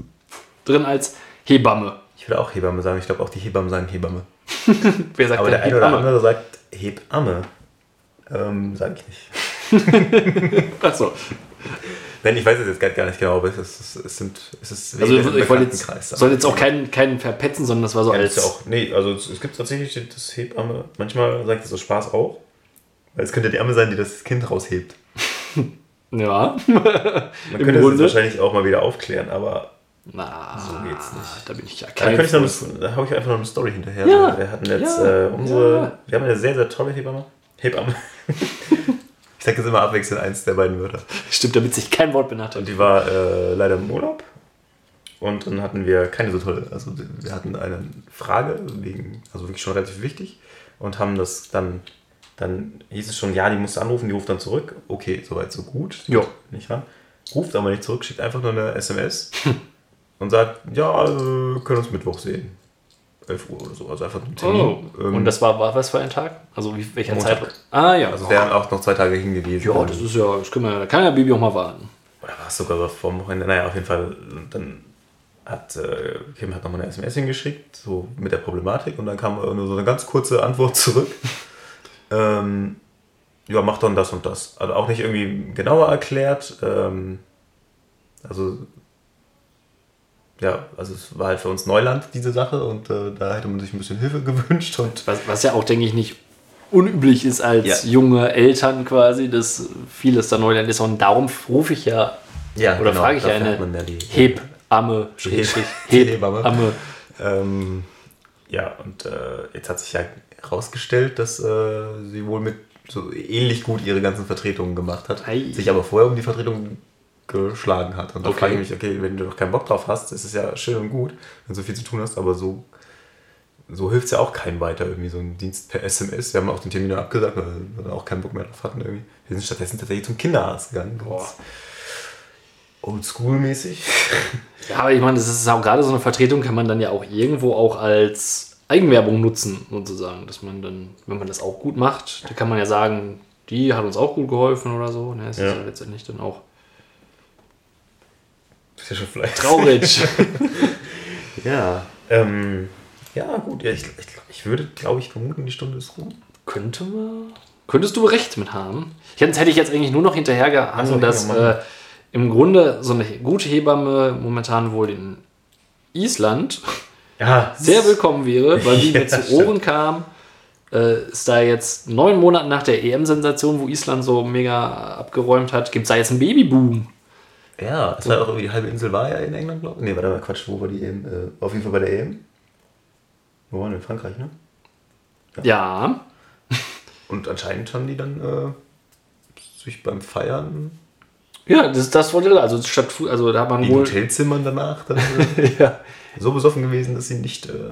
drin als Hebamme. ich würde auch Hebamme sagen. Ich glaube auch die Hebammen sagen Hebamme. Wer sagt Aber der eine oder andere sagt Hebamme. Ähm, sag ich nicht. Achso. Nein, ich weiß es jetzt gar nicht genau, aber es, ist, es sind es ist Also ich wollte jetzt, soll jetzt auch keinen, keinen verpetzen, sondern das war so Ja, als... das ja auch, nee, also es, gibt tatsächlich das Hebamme, manchmal sagt es so Spaß auch, weil es könnte die Amme sein, die das Kind raushebt. ja. Man könnte es Grunde? jetzt wahrscheinlich auch mal wieder aufklären, aber Na, so geht's nicht. Da bin ich ja da, kein... könnte ich noch da habe ich einfach noch eine Story hinterher. Ja, wir hatten jetzt ja, äh, unsere, ja. wir haben eine sehr, sehr tolle Hebamme. Hebamme. ich sage jetzt immer abwechselnd eins der beiden Wörter. Stimmt, damit sich kein Wort benachtet. Und die war äh, leider im Urlaub. Und dann hatten wir keine so tolle, also wir hatten eine Frage, wegen, also wirklich schon relativ wichtig, und haben das dann, dann hieß es schon, ja, die musste anrufen, die ruft dann zurück. Okay, soweit, so gut. Jo. Geht Nicht ran. Ruft aber nicht zurück, schickt einfach nur eine SMS und sagt, ja, äh, können uns Mittwoch sehen. 11 Uhr oder so, also einfach ein Termin. Oh. Ähm, Und das war, war was für ein Tag? Also wie, welcher Montag. Zeit? Ah ja. also wären auch noch zwei Tage hingewiesen. ja, das ist ja, das können wir, da kann ja Baby auch mal warten. Oder war es sogar so vom Wochenende? Naja, auf jeden Fall. Dann hat äh, Kim hat nochmal eine SMS hingeschickt, so mit der Problematik. Und dann kam nur so eine ganz kurze Antwort zurück. ähm, ja, mach dann das und das. Also auch nicht irgendwie genauer erklärt. Ähm, also, ja, also es war halt für uns Neuland, diese Sache. Und äh, da hätte man sich ein bisschen Hilfe gewünscht. Und Was, was ja auch, denke ich, nicht unüblich ist als Ja. junge Eltern quasi, dass vieles da Neuland ist. Und darum rufe ich ja, ja, oder frage ich ja eine ja die- Hebamme, Hebamme. Hebamme. Ähm, ja, und äh, jetzt hat sich ja herausgestellt, dass äh, sie wohl mit so ähnlich gut ihre ganzen Vertretungen gemacht hat, Ei. sich aber vorher um die Vertretung geschlagen hat. Und da Okay. frage ich mich, okay, wenn du doch keinen Bock drauf hast, ist es ja schön und gut, wenn du so viel zu tun hast, aber so, so hilft es ja auch keinem weiter, irgendwie so ein Dienst per SMS. Wir haben auch den Termin dann abgesagt, weil wir auch keinen Bock mehr drauf hatten irgendwie. Wir sind stattdessen tatsächlich zum Kinderarzt gegangen. Oldschool-mäßig. Ja, aber ich meine, das ist auch gerade so eine Vertretung, kann man dann ja auch irgendwo auch als Eigenwerbung nutzen, sozusagen. Dass man dann, wenn man das auch gut macht, da kann man ja sagen, die hat uns auch gut geholfen oder so. Ne, das Ja. ist ja letztendlich dann auch Das ist ja schon vielleicht. traurig. Ja. Ähm, ja, gut. Ja, ich, ich, ich würde, glaube ich, vermuten, die Stunde ist rum. Könnte man. Könntest du recht mit haben? Jetzt hätte ich jetzt eigentlich nur noch hinterhergehangen, Also, dass ja, Mann. äh, im Grunde so eine gute Hebamme momentan wohl in Island Ja, sehr willkommen wäre, weil wie Ja, mir zu. Ohren kam, äh, ist da jetzt neun Monate nach der EM-Sensation, wo Island so mega abgeräumt hat, gibt es da jetzt einen Babyboom. Ja, es war auch irgendwie die halbe Insel war ja in England, glaube ich. Nee, warte mal, Quatsch, wo war die EM? Äh, auf jeden Fall bei der EM. Wo waren wir? In Frankreich, ne? Ja, Und anscheinend haben die dann äh, sich beim Feiern ja, das, das wollte also statt also da hat man in wohl Hotelzimmern danach dann, äh, ja, so besoffen gewesen, dass sie nicht. Äh,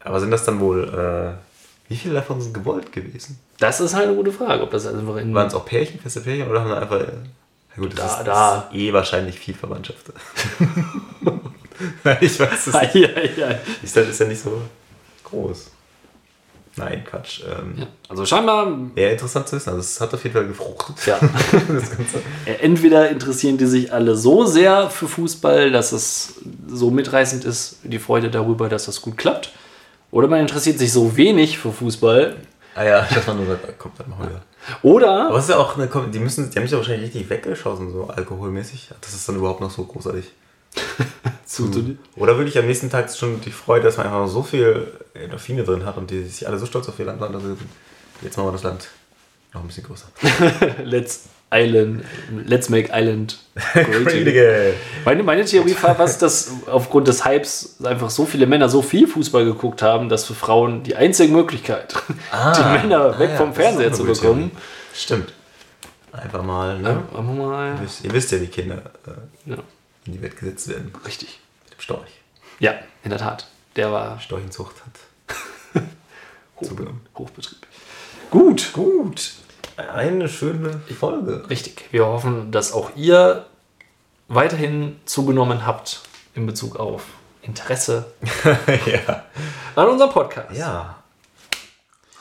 aber sind das dann wohl. Äh, wie viele davon sind gewollt gewesen? das ist halt eine gute Frage, ob das einfach in Waren es auch Pärchen, feste Pärchen oder haben wir einfach. Ja gut, das, Da- ist, da. das ist eh wahrscheinlich viel Verwandtschaft. Nein, ich weiß es ja, nicht. ja, ja. Island ist ja nicht so groß. Nein, Quatsch. Ähm, Ja, Also scheinbar Wäre interessant zu wissen. Also es hat auf jeden Fall gefruchtet. ja. Das. Äh, Entweder interessieren die sich alle so sehr für Fußball, dass es so mitreißend ist die Freude darüber, dass das gut klappt. Oder man interessiert sich so wenig für Fußball. Ah ja, dass man nur sagt, kommt dann mal wieder. Oder Aber es ist ja auch eine, die müssen, die haben sich ja wahrscheinlich richtig weggeschossen, so alkoholmäßig. Das ist dann überhaupt noch so großartig. zu, Oder wirklich am nächsten Tag schon die Freude, dass man einfach noch so viel Endorphine drin hat und die sich alle so stolz auf ihr Land sie jetzt machen wir das Land noch ein bisschen größer. Let's Island, Let's Make Island great again. Meine, meine Theorie war was, dass aufgrund des Hypes einfach so viele Männer so viel Fußball geguckt haben, dass für Frauen die einzige Möglichkeit, die Männer weg Ah, ja, vom Fernseher zu bekommen. Stimmt. Einfach mal, ne? Ja, wir mal. Ihr, wisst, ihr wisst ja, wie Kinder äh, Ja, in die Welt gesetzt werden. richtig. Mit dem Storch. Ja, in der Tat. Der war Storchenzucht hat. Hochbetrieb. Gut. Gut. Eine schöne Folge. Richtig. Wir hoffen, dass auch ihr weiterhin zugenommen habt in Bezug auf Interesse ja. an unserem Podcast. Ja.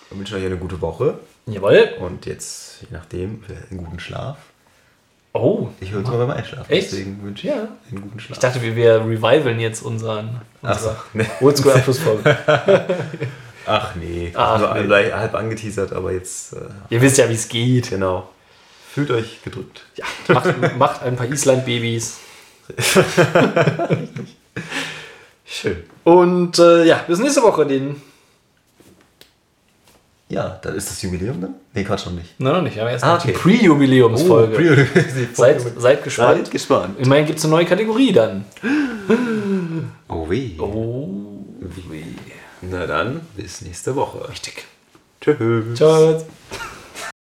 Wir wünschen euch eine gute Woche. Jawohl. Und jetzt, je nachdem, einen guten Schlaf. Oh, Ich höre es mal beim Einschlafen. Echt? Deswegen wünsche ich Ja. einen guten Schlaf. ich dachte, wir, wir revivalen jetzt unseren, so, unsere nee. Oldschool-Abschlussfolge. Ach nee. Ach Nur nee. halb angeteasert, aber jetzt, äh, Ihr wisst ja, wie es geht. genau. Fühlt euch gedrückt. Ja, macht, macht ein paar Island-Babys. Schön. Und äh, ja, bis nächste Woche. Den. Ja, dann ist das Jubiläum dann? Nee, Quatsch noch nicht. Nein, noch nicht. Aber erst Ah, noch die okay. Pre-Jubiläumsfolge. Pre- seid, seid gespannt. Seid gespannt. Immerhin gibt es eine neue Kategorie dann. Oh weh. Oh. Na dann, bis nächste Woche. Richtig. Tschüss. Ciao.